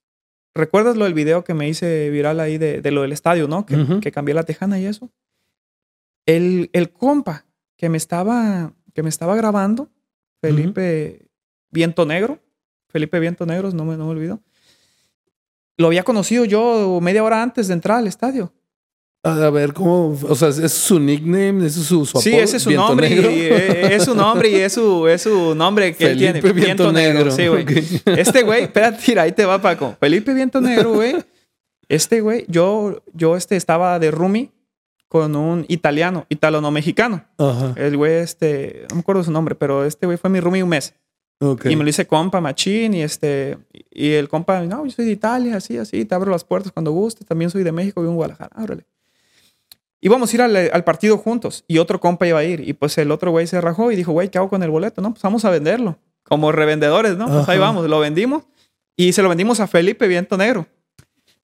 ¿Recuerdas lo del video que me hice viral ahí de, de lo del estadio, no? Que, que cambié la tejana y eso. El, el compa que me estaba, que me estaba grabando, Felipe Viento Negro, Felipe Viento Negro, no me, no me olvido. Lo había conocido yo media hora antes de entrar al estadio. A ver, ¿cómo? O sea, ¿es su nickname? ¿Es su, su Sí, apodo? ese es su ¿Viento nombre. Negro? Y, eh, es su nombre y es su, es su nombre que él tiene. Felipe Viento Negro. Sí, güey. Ok. Este güey, espérate, ahí te va, Paco. Felipe Viento Negro, güey. Este güey, yo, yo este, estaba de roomie con un italiano, italono-mexicano. Ajá. El güey, este, no me acuerdo su nombre, pero este güey fue mi roomie un mes. Ok. Y me lo hice compa, machín, y este, y el compa, no, yo soy de Italia, así, así, te abro las puertas cuando guste, también soy de México, vivo en Guadalajara, ábrele. Y vamos a ir al, al partido juntos, y otro compa iba a ir, y pues el otro güey se rajó y dijo, güey, ¿qué hago con el boleto? No, pues vamos a venderlo, como revendedores, ¿no? Pues ahí vamos, lo vendimos, y se lo vendimos a Felipe Viento Negro.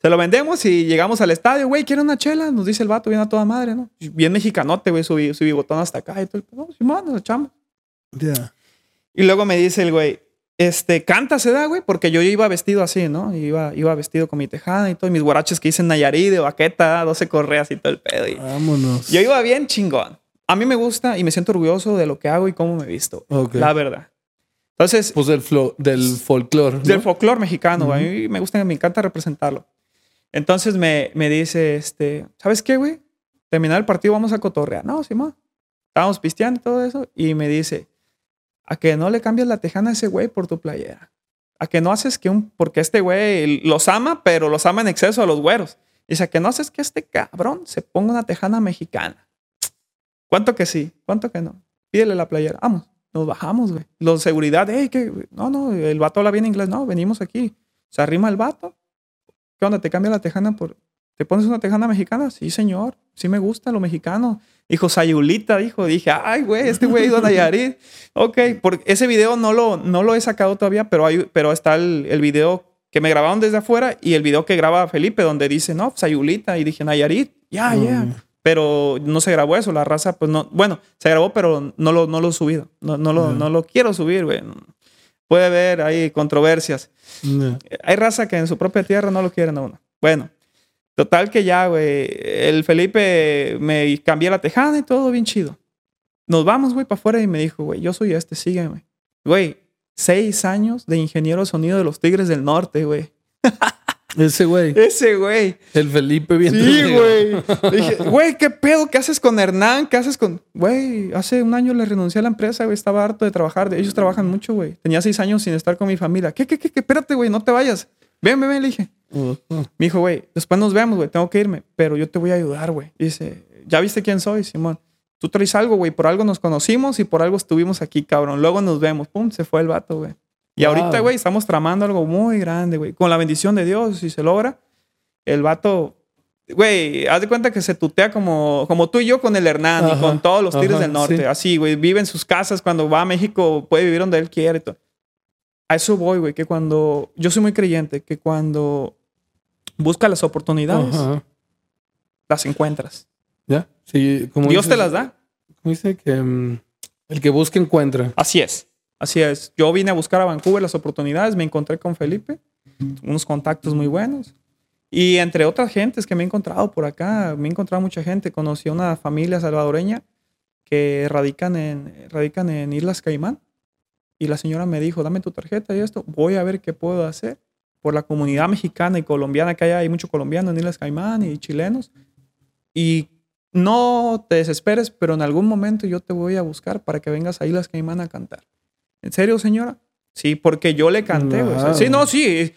Se lo vendemos y llegamos al estadio, güey, ¿quiere una chela? Nos dice el vato, bien a toda madre, ¿no? Bien mexicanote, güey, su, bi- su bigotón hasta acá y todo. el. No, Simón, nos echamos. Ya. Y luego me dice el güey, este, canta se da, güey, porque yo iba vestido así, ¿no? Iba, iba vestido con mi tejana y todo, y mis guaraches que dicen Nayarit, de baqueta, 12 correas y todo el pedo. y- Vámonos. yo iba bien chingón. a mí me gusta y me siento orgulloso de lo que hago y cómo me he visto. La verdad. Entonces, Pues del, del folclore. ¿no? del folclore mexicano, güey. Ujú. A mí me gusta, me encanta representarlo. Entonces me, me dice, este, ¿sabes qué, güey? Terminar el partido, vamos a cotorrear. No, Simón. Estábamos pisteando y todo eso. Y me dice, a que no le cambias la tejana a ese güey por tu playera. A que no haces que un... Porque este güey los ama, pero los ama en exceso a los güeros. Dice, a que no haces que este cabrón se ponga una tejana mexicana. ¿Cuánto que sí? ¿Cuánto que no? Pídele la playera. Vamos. Nos bajamos, güey. Los seguridad, hey, que no, no, el vato habla bien inglés. No, venimos aquí. Se arrima el vato. ¿Qué onda? ¿Te cambia la tejana por. ¿Te pones una tejana mexicana? Sí, señor. Sí me gusta lo mexicano. Dijo Sayulita, dijo. Dije, ay, güey, este güey ido a Nayarit. ok, porque ese video no lo, no lo he sacado todavía, pero, hay, pero está el, el video que me grabaron desde afuera y el video que graba Felipe, donde dice, no, Sayulita. Y dije, Nayarit. Ya, ya. Mm. Pero no se grabó eso. La raza, pues no. Bueno, se grabó, pero no lo, no lo he subido. No, no, lo, Ya. no lo quiero subir, güey. Puede haber ahí controversias. Ya. Hay raza que en su propia tierra no lo quieren a uno. Bueno, total que ya, güey. El Felipe me cambié la tejana y todo bien chido. Nos vamos, güey, para afuera y me dijo, güey, yo soy este, sígueme. Güey, seis años de ingeniero sonido de los Tigres del Norte, güey. Ese güey. Ese, güey. El Felipe bien Sí, güey. Dije, güey, ¿qué pedo? ¿Qué haces con Hernán? ¿Qué haces con...? Güey, hace un año le renuncié a la empresa, güey. Estaba harto de trabajar. Ellos trabajan mucho, güey. Tenía seis años sin estar con mi familia. ¿Qué, qué, qué? qué? Espérate, güey, no te vayas. Ven, ven, ven, le dije. Ujú. Me dijo, güey, después nos vemos, güey. Tengo que irme, pero yo te voy a ayudar, güey. Dice, ¿ya viste quién soy, Simón? Tú traes algo, güey. Por algo nos conocimos y por algo estuvimos aquí, cabrón. Luego nos vemos. Pum, se fue el vato, güey. Y Wow. ahorita, güey, estamos tramando algo muy grande, güey. Con la bendición de Dios, si se logra, el vato, güey, haz de cuenta que se tutea como, como tú y yo con el Hernán y con todos los tigres del norte. sí. Así, güey, vive en sus casas. Cuando va a México, puede vivir donde él quiere. y todo. A eso voy, güey, que cuando. Yo soy muy creyente, que cuando busca las oportunidades, Ajá. las encuentras. ¿Ya? Sí, como Dios te dices- las da. como dice que mm, el que busca encuentra. Así es. Así es. Yo vine a buscar a Vancouver las oportunidades, me encontré con Felipe, unos contactos muy buenos. Y entre otras gentes que me he encontrado por acá, me he encontrado mucha gente. Conocí a una familia salvadoreña que radican en, radican en Islas Caimán. Y la señora me dijo, dame tu tarjeta y esto, voy a ver qué puedo hacer por la comunidad mexicana y colombiana que hay. Hay mucho colombiano en Islas Caimán y chilenos. Y no te desesperes, pero en algún momento yo te voy a buscar para que vengas a Islas Caimán a cantar. ¿En serio, señora? Sí, porque yo le canté, Wow. Sí, no, sí.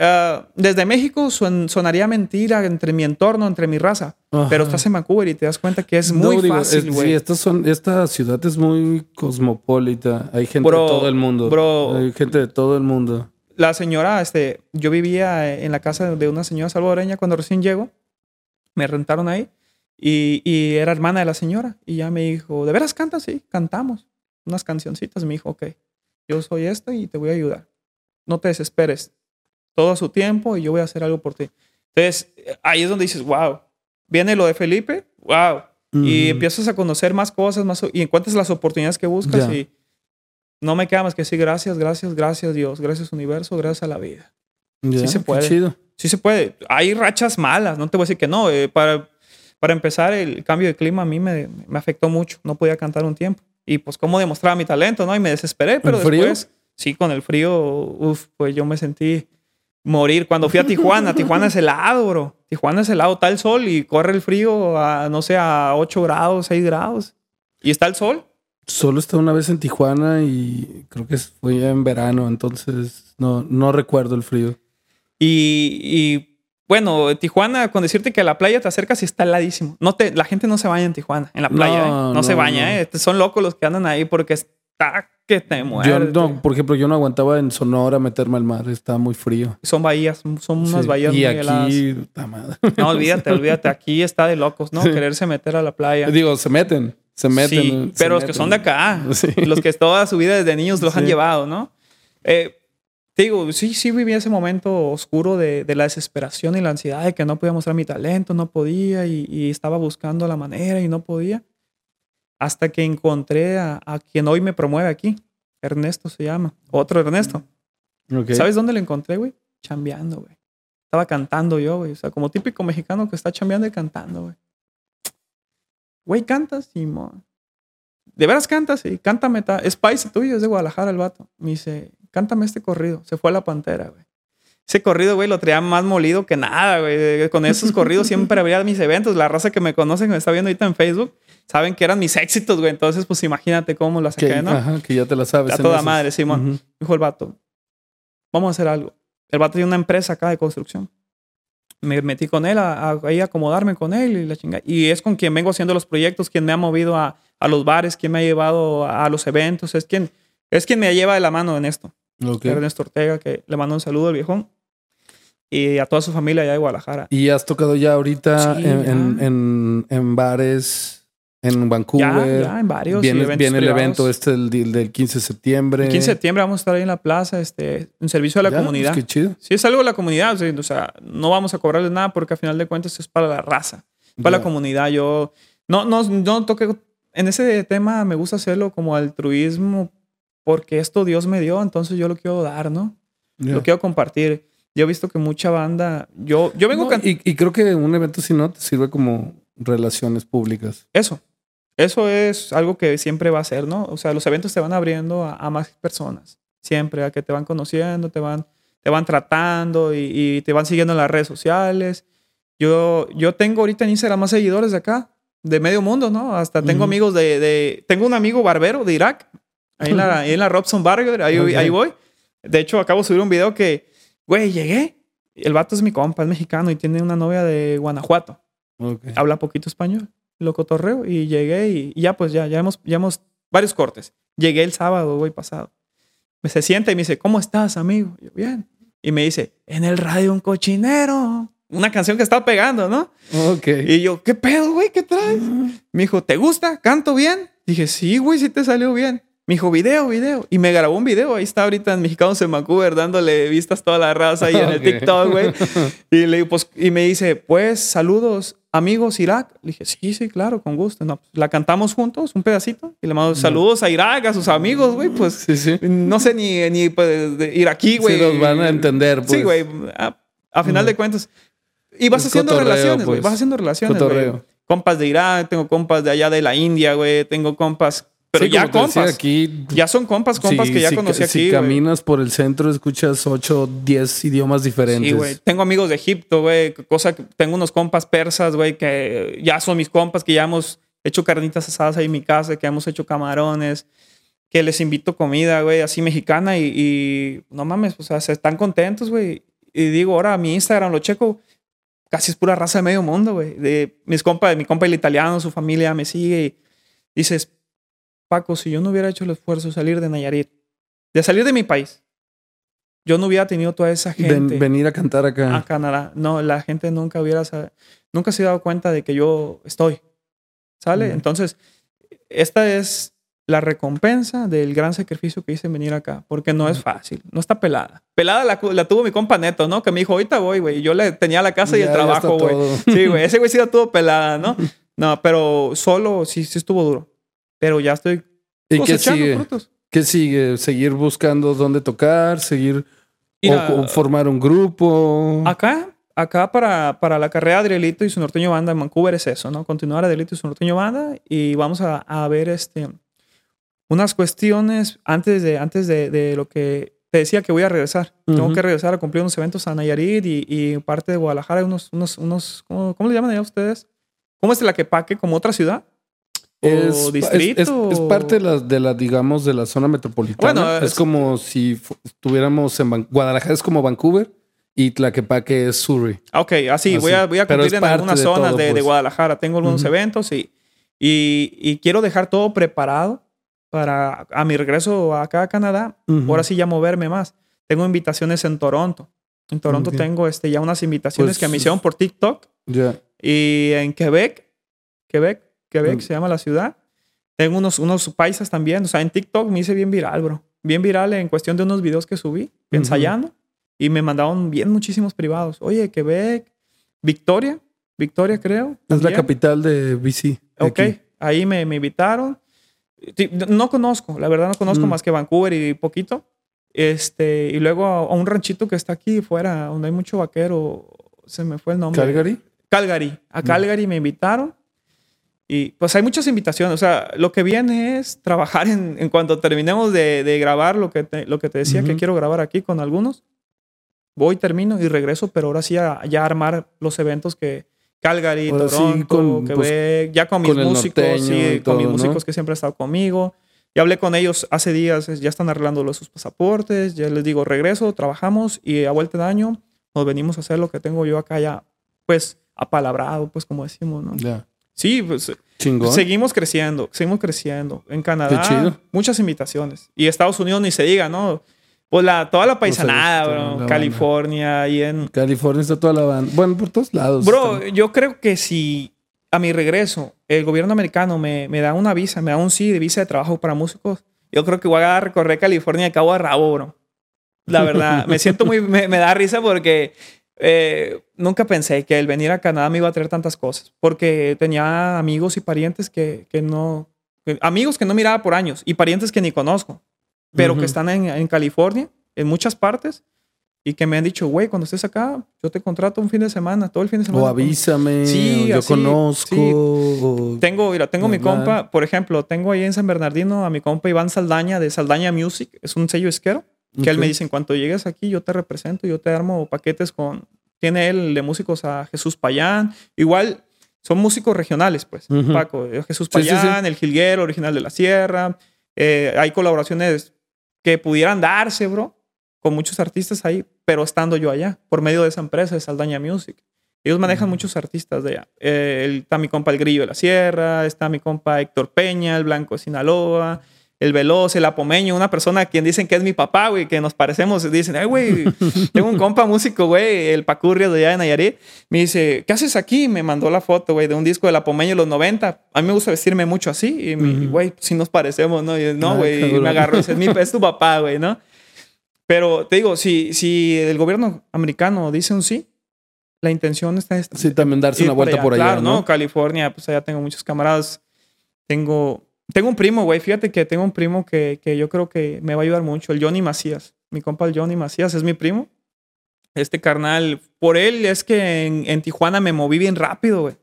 Ah, desde México suen- sonaría mentira entre mi entorno, entre mi raza. Ajá. Pero estás en Vancouver y te das cuenta que es No, muy digo, fácil, es- güey. Sí, estas son, esta ciudad es muy cosmopolita. Hay gente Bro, de todo el mundo. bro. Hay gente de todo el mundo. la señora, este, yo vivía en la casa de una señora salvadoreña cuando recién llego. Me rentaron ahí y, y era hermana de la señora. Y ya me dijo, ¿de veras cantas? Sí, cantamos unas cancioncitas. Me dijo, ok, yo soy esto y te voy a ayudar. No te desesperes. Todo a su tiempo y yo voy a hacer algo por ti. Entonces, ahí es donde dices, wow, viene lo de Felipe, wow. Y empiezas a conocer más cosas más, y encuentras las oportunidades que buscas y no me queda más que decir gracias, gracias, gracias Dios, gracias universo, gracias a la vida. Ya, sí se puede. chido. Sí se puede. Hay rachas malas, no te voy a decir que no. eh, para, para empezar, el cambio de clima a mí me, me afectó mucho. No podía cantar un tiempo. Y pues cómo demostraba mi talento, ¿no? Y me desesperé, pero ¿El frío? después, sí, con el frío, uff, pues yo me sentí morir. Cuando fui a Tijuana, Tijuana es helado, bro. Tijuana es helado, está el sol y corre el frío a, no sé, a 8 grados, 6 grados. Y está el sol. Solo estaba una vez en Tijuana y creo que fue en verano, entonces no, no recuerdo el frío. Y, y, bueno, Tijuana, con decirte que a la playa te acercas y está heladísimo. No te, la gente no se baña en Tijuana, en la playa. ¿eh? No, No, se no, baña, no. ¿eh? Son locos los que andan ahí porque está que te Yo no, por ejemplo, yo no aguantaba en Sonora meterme al mar, estaba muy frío. Son bahías, son unas Sí. bahías y muy aquí, heladas. madre. No, olvídate, olvídate. Aquí está de locos, ¿no? Sí. Quererse meter a la playa. Digo, se meten, se meten. Sí, se pero los que son de acá, los que toda su vida desde niños los han llevado, ¿no? Eh, te digo, sí, sí viví ese momento oscuro de, de la desesperación y la ansiedad de que no podía mostrar mi talento, no podía y, y estaba buscando la manera y no podía. Hasta que encontré a, a quien hoy me promueve aquí. Ernesto se llama. Otro Ernesto. Ok. ¿Sabes dónde lo encontré, güey? Chambeando, güey. Estaba cantando yo, güey. O sea, como típico mexicano que está chambeando y cantando, güey. güey, cantas, Simón. ¿De veras cantas? Sí, cántame. ta- Es país tuyo, es de Guadalajara el vato. Me dice, cántame este corrido. Se fue a la pantera, güey. Ese corrido, güey, lo traía más molido que nada, güey. Con esos corridos siempre habría mis eventos. La raza que me conoce, que me está viendo ahorita en Facebook, saben que eran mis éxitos, güey. Entonces, pues imagínate cómo lo Que, saqué, ¿no? ajá, que ya te la sabes. A toda esos. madre, Simón. Ujú. Dijo el vato, vamos a hacer algo. El vato tiene una empresa acá de construcción. Me metí con él, a, a- ahí a acomodarme con él y la chingada. Y es con quien vengo haciendo los proyectos, quien me ha movido a, a los bares, quien me ha llevado a, a los eventos, es quien, es quien me lleva de la mano en esto. Ok. Ernesto Ortega, que le mando un saludo al viejón. Y a toda su familia allá de Guadalajara. ¿Y has tocado ya ahorita Sí, en, ya. en- en- en bares en Ya, Vancouver? ya, en varios. Viene, viene el evento este del, del- del 15 de septiembre. El 15 de septiembre vamos a estar ahí en la plaza, este, en servicio a la Ya, comunidad. pues, qué chido. Sí, es algo de la comunidad. o sea, O sea, no vamos a cobrarles nada porque al final de cuentas es para la raza, para Ya. la comunidad. Yo no, no, no toque. En ese tema me gusta hacerlo como altruismo porque esto Dios me dio, entonces yo lo quiero dar, ¿no? Lo quiero compartir. Yo he visto que mucha banda. Yo, yo vengo No, can- y, y creo que un evento si no te sirve como relaciones públicas. Eso. Eso es algo que siempre va a ser, ¿no? O sea, los eventos te van abriendo a, a más personas. Siempre, a que te van conociendo, te van, te van tratando y, y te van siguiendo en las redes sociales. Yo, yo tengo ahorita en Instagram más seguidores de acá, de medio mundo, ¿no? Hasta tengo amigos de, de- Tengo un amigo barbero de Irak, ahí en la, ahí en la Robson Barber, ahí, Ok. ahí voy. De hecho, acabo de subir un video que, güey, llegué. El vato es mi compa, es mexicano y tiene una novia de Guanajuato Ok. habla poquito español. Lo cotorreo y llegué y, y ya pues ya, ya hemos, ya hemos varios cortes. Llegué el sábado, güey, pasado. Me se sienta y me dice, ¿cómo estás, amigo? Y yo, bien. Y me dice, en el radio un cochinero. Una canción que estaba pegando, ¿no? Ok. Y yo, ¿qué pedo, güey? ¿Qué traes? Me dijo, ¿te gusta? ¿Canto bien? Dije, sí, güey, sí te salió bien. Me dijo, video, video. Y me grabó un video. Ahí está ahorita en Mexicanos en Vancouver dándole vistas a toda la raza ahí en el Ok. TikTok, güey. Y, le, pues, y me dice, pues, saludos, amigos Irak. Le dije, sí, sí, claro, con gusto. No, pues, la cantamos juntos, un pedacito. Y le mando saludos a Irak, a sus amigos, güey. Pues, Sí, sí. no sé ni, ni pues, de iraquí, güey. Sí, los van a entender, pues. Sí, güey. A, a final de cuentas. Y vas Es haciendo cotorreo, relaciones, güey. pues. Vas haciendo relaciones. Compas de Irak, tengo compas de allá de la India, güey. Tengo compas. Pero Sí, ya compas. aquí, Ya son compas, compas si- que ya si- conocí aquí. Si caminas por el centro, escuchas 8, 10 idiomas diferentes. Sí, güey. Tengo amigos de Egipto, güey. Cosa que tengo unos compas persas, güey, que ya son mis compas, que ya hemos hecho carnitas asadas ahí en mi casa, que hemos hecho camarones, que les invito comida, güey, así mexicana y, y no mames, o sea, se están contentos, güey. Y digo, ahora mi Instagram lo checo, casi es pura raza de medio mundo, güey. De mis compas, mi compa el italiano, su familia me sigue y dices, Paco, si yo no hubiera hecho el esfuerzo de salir de Nayarit, de salir de mi país, yo no hubiera tenido toda esa Ven- gente venir a cantar acá. a Canadá. No, la gente nunca hubiera nunca se ha dado cuenta de que yo estoy. ¿Sale? Entonces, esta es la recompensa del gran sacrificio que hice en venir acá, porque no es fácil, no está pelada. Pelada la, la tuvo mi compa Neto, ¿no? Que me dijo, ahorita voy, güey. Yo le tenía la casa y el trabajo, güey. Sí, güey. Ese güey sí la tuvo pelada, ¿no? No, pero solo sí, sí estuvo duro. Pero ya estoy ¿Y qué sigue? frutos. ¿Qué sigue? ¿Seguir buscando dónde tocar? ¿Seguir Mira, o, o formar un grupo? Acá, acá para, para la carrera de Adrielito y su norteño banda en Vancouver es eso, ¿no? Continuar Adrielito y su norteño banda y vamos a, a ver este, unas cuestiones antes, de, antes de, de lo que te decía que voy a regresar. Tengo Ujú. que regresar a cumplir unos eventos a Nayarit y, y parte de Guadalajara, unos, unos, unos ¿cómo, cómo le llaman allá ustedes? ¿Cómo es la que paque? ¿Como otra ciudad? Es, ¿O distrito? es- es- es parte de la, de la, digamos, de la zona metropolitana. Bueno, es, como si estuviéramos en Van- Guadalajara, es como Vancouver y Tlaquepaque es Surrey. Ok, así, Así, voy a, voy a cumplir en algunas de zonas todo, de, de pues. Guadalajara. Tengo algunos Ujú. eventos y, y, y quiero dejar todo preparado para a mi regreso acá a Canadá. Ujú. Ahora sí ya moverme más. Tengo invitaciones en Toronto. En Toronto Ok. tengo este, ya unas invitaciones Pues- que me hicieron por TikTok. Ya. Y en Quebec, Quebec, Quebec Mm. se llama la ciudad. Tengo unos, unos paisas también. O sea, en TikTok me hice bien viral, bro. Bien viral en cuestión de unos videos que subí ensayando. Y me mandaron bien muchísimos privados. Oye, Quebec, Victoria, Victoria creo. Es la capital de BC. Ok, aquí. ahí me, me invitaron. No conozco, la verdad no conozco Mm. más que Vancouver y poquito. Este, y luego a, a un ranchito que está aquí fuera, donde hay mucho vaquero. Se me fue el nombre. Calgary. Calgary. A Mm. Calgary me invitaron. Y pues hay muchas invitaciones. O sea, lo que viene es trabajar en, en cuanto terminemos de, de grabar lo que te, lo que te decía que quiero grabar aquí con algunos. Voy, termino y regreso, pero ahora sí a, ya armar los eventos que Calgary, Ahora sí, Toronto, con, Quebec, pues, ya con mis con músicos, sí, y con mis músicos que siempre han estado conmigo. Ya hablé con ellos hace días, ya están arreglando sus pasaportes, ya les digo, regreso, trabajamos y a vuelta de año nos venimos a hacer lo que tengo yo acá ya, pues, apalabrado, pues, como decimos, ¿no? Ya. Sí, pues, Chingón. seguimos creciendo, seguimos creciendo. En Canadá, chido. muchas invitaciones. Y Estados Unidos ni se diga, ¿no? Pues la, toda la paisanada, bro. la banda. California y en... California está toda la banda. Bueno, por todos lados. Bro, yo creo que si a mi regreso el gobierno americano me, me da una visa, me da un sí de visa de trabajo para músicos, yo creo que voy a recorrer California de cabo a rabo, bro. La verdad, me siento muy... Me, me da risa porque eh, nunca pensé que el venir a Canadá me iba a traer tantas cosas. Porque tenía amigos y parientes que, que no... que- amigos que no miraba por años y parientes que ni conozco, pero que están en, en California, en muchas partes, y que me han dicho, güey, cuando estés acá, yo te contrato un fin de semana, todo el fin de semana. O avísame. Sí, yo así, conozco. sí. o- Tengo, mira, tengo mi compa, por ejemplo, tengo ahí en San Bernardino a mi compa Iván Saldaña de Saldaña Music, es un sello esquero, que él me dice, en cuanto llegues aquí, yo te represento, yo te armo paquetes con, tiene él de músicos a Jesús Payán, igual son músicos regionales, pues. Paco, eh, Jesús Sí, sí, sí. Payán, el Jilguero, original de la Sierra, eh, hay colaboraciones que pudieran darse, bro, con muchos artistas ahí, pero estando yo allá, por medio de esa empresa de Saldaña Music. Ellos manejan muchos artistas de allá. Eh, el- está mi compa El Grillo de la Sierra, está mi compa Héctor Peña, el Blanco de Sinaloa, el Veloz, el Apomeño, una persona a quien dicen que es mi papá, güey, que nos parecemos. Dicen, ay, güey, tengo un compa músico, güey, el Pacurria de allá de Nayarit. Me dice, ¿qué haces aquí? Me mandó la foto, güey, de un disco del Apomeño de los 90. A mí me gusta vestirme mucho así. Y, me- Ujú. güey, si nos parecemos, ¿no? Y yo, no, Ah, güey, me agarró y dice, es, mi- es tu papá, güey, ¿no? Pero te digo, si, si el gobierno americano dice un sí, la intención está en Sí, también darse una vuelta por allá, Claro, ¿no? California, pues allá tengo muchos camaradas. Tengo, tengo un primo, güey. Fíjate que tengo un primo que, que yo creo que me va a ayudar mucho, el Johnny Macías. Mi compa, el Johnny Macías, es mi primo. Este carnal, por él es que en, en Tijuana me moví bien rápido, güey.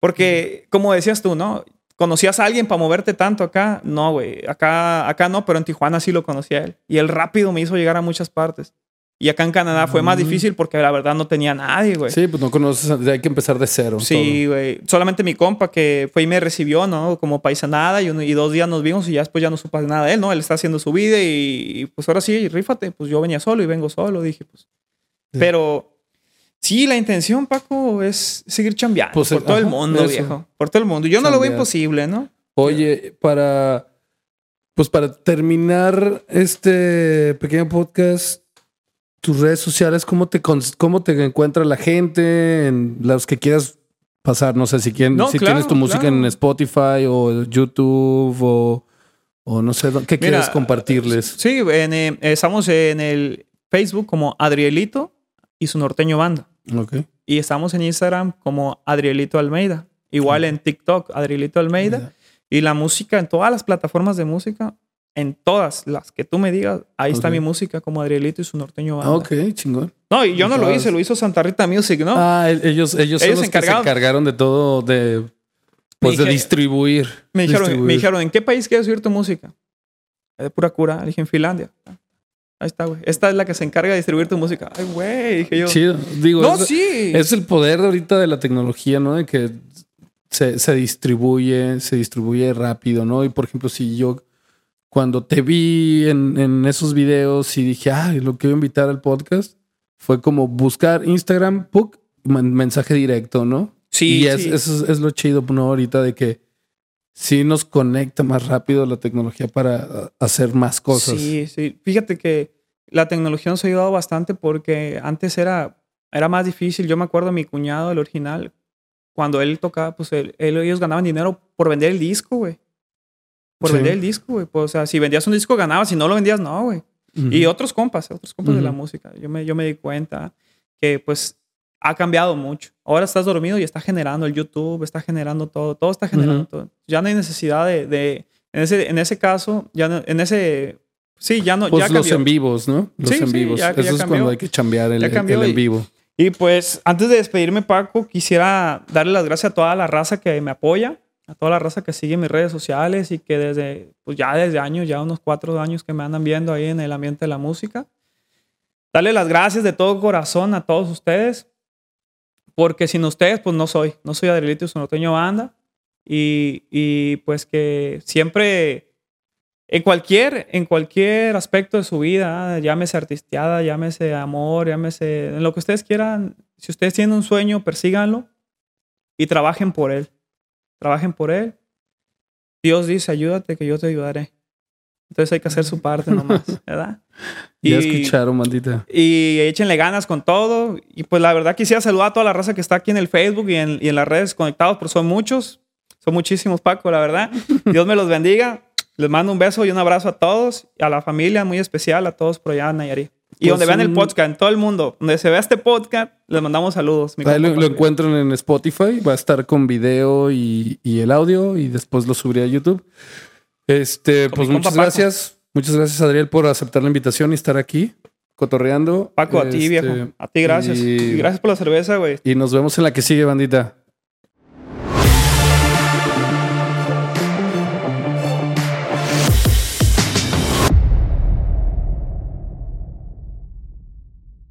Porque, como decías tú, ¿no? ¿Conocías a alguien para moverte tanto acá? No, güey. Acá, acá no, pero en Tijuana sí lo conocía él. Y él rápido me hizo llegar a muchas partes. Y acá en Canadá fue más difícil porque la verdad no tenía nadie, güey. Sí, pues no conoces, hay que empezar de cero. Sí, güey. Solamente mi compa que fue y me recibió, ¿no? Como paisanada y, uno- y dos días nos vimos y ya después ya no supe nada de él, ¿no? Él está haciendo su vida y, y, pues ahora sí, rífate. Pues yo venía solo y vengo solo, dije, pues. Sí. Pero sí, la intención, Paco, es seguir chambeando Pues, por todo el mundo, eso. viejo. Por todo el mundo. Yo no lo veo imposible, ¿no? Oye, para. Pues para terminar este pequeño podcast, tus redes sociales, ¿cómo te, cómo te encuentra la gente? En los que quieras pasar, no sé si, quieren, No, si claro, tienes tu música claro. en Spotify o YouTube o, o no sé, ¿qué Mira, quieres compartirles? Sí, en, eh, estamos en el Facebook como Adrielito y su norteño banda. Ok. Y estamos en Instagram como Adrielito Almeida. Igual en TikTok, Adrielito Almeida. Y la música en todas las plataformas de música, en todas las que tú me digas, ahí está mi música como Adrielito y su norteño banda. Ah, ok, chingón. No, y yo no lo hice, lo hizo Santa Rita Music, ¿no? Ah, el- ellos, ellos, son Ellos los se que se encargaron. de todo, de, pues de distribuir. me, dijeron, me dijeron, ¿en qué país quieres oír tu música? De pura cura. Dije, en Finlandia. Ahí está, güey. Esta es la que se encarga de distribuir tu música. Ay, güey, dije yo. Chido. Digo, No, es, sí. es el poder de ahorita de la tecnología, ¿no? De que se, se distribuye, se distribuye rápido, ¿no? Y por ejemplo, si yo cuando te vi en, en esos videos y dije, ah, lo quiero invitar al podcast, fue como buscar Instagram, ¡puc! men- mensaje directo, ¿no? sí, y es, sí. eso es, es lo chido, ¿no? Ahorita de que sí nos conecta más rápido la tecnología para uh, hacer más cosas. Sí, sí. Fíjate que la tecnología nos ha ayudado bastante porque antes era, era más difícil. Yo me acuerdo de mi cuñado, el original, cuando él tocaba, pues él- él- ellos ganaban dinero por vender el disco, güey. Por Sí. vender el disco, güey. Pues, o sea, si vendías un disco ganabas, si no lo vendías, no, güey. Ujú. Y otros compas, otros compas de la música. Yo me, yo me di cuenta que pues ha cambiado mucho. Ahora estás dormido y está generando el YouTube, está generando todo, todo está generando Ujú. todo. Ya no hay necesidad de, de- en, ese, en ese caso, ya no- en ese, sí, ya no, Pues ya los en vivos, ¿no? Los Sí, en vivos. ya- ya Eso es cambió. cuando hay que chambear el, Ya el y- en vivo. Y pues antes de despedirme, Paco, quisiera darle las gracias a toda la raza que me apoya. A toda la raza que sigue mis redes sociales y que desde, pues ya desde años, ya unos cuatro años que me andan viendo ahí en el ambiente de la música. Darle las gracias de todo corazón a todos ustedes, porque sin ustedes, pues no soy, no soy Adrielito Sonoteño Banda. Y, y pues que siempre, en cualquier, en cualquier aspecto de su vida, llámese artisteada, llámese amor, llámese en lo que ustedes quieran, si ustedes tienen un sueño, persíganlo y trabajen por él trabajen por Él. Dios dice, ayúdate que yo te ayudaré. Entonces hay que hacer su parte nomás, ¿verdad? Y, ya escucharon, maldita. Y échenle ganas con todo. Y pues la verdad quisiera saludar a toda la raza que está aquí en el Facebook y en, y en las redes conectados, porque son muchos. Son muchísimos, Paco, la verdad. Dios me los bendiga. Les mando un beso y un abrazo a todos. Y a la familia muy especial, a todos por allá en Nayarit. Y donde pues vean el podcast, en todo el mundo, donde se vea este podcast, les mandamos saludos. lo, lo encuentran en Spotify, va a estar con video y, el audio y después lo subiré a YouTube. Este, pues muchas gracias. Muchas gracias, Adriel, por aceptar la invitación y estar aquí cotorreando. Paco, a ti, viejo. Este, a ti, gracias. Y, y gracias por la cerveza, güey. Y nos vemos en la que sigue, bandita.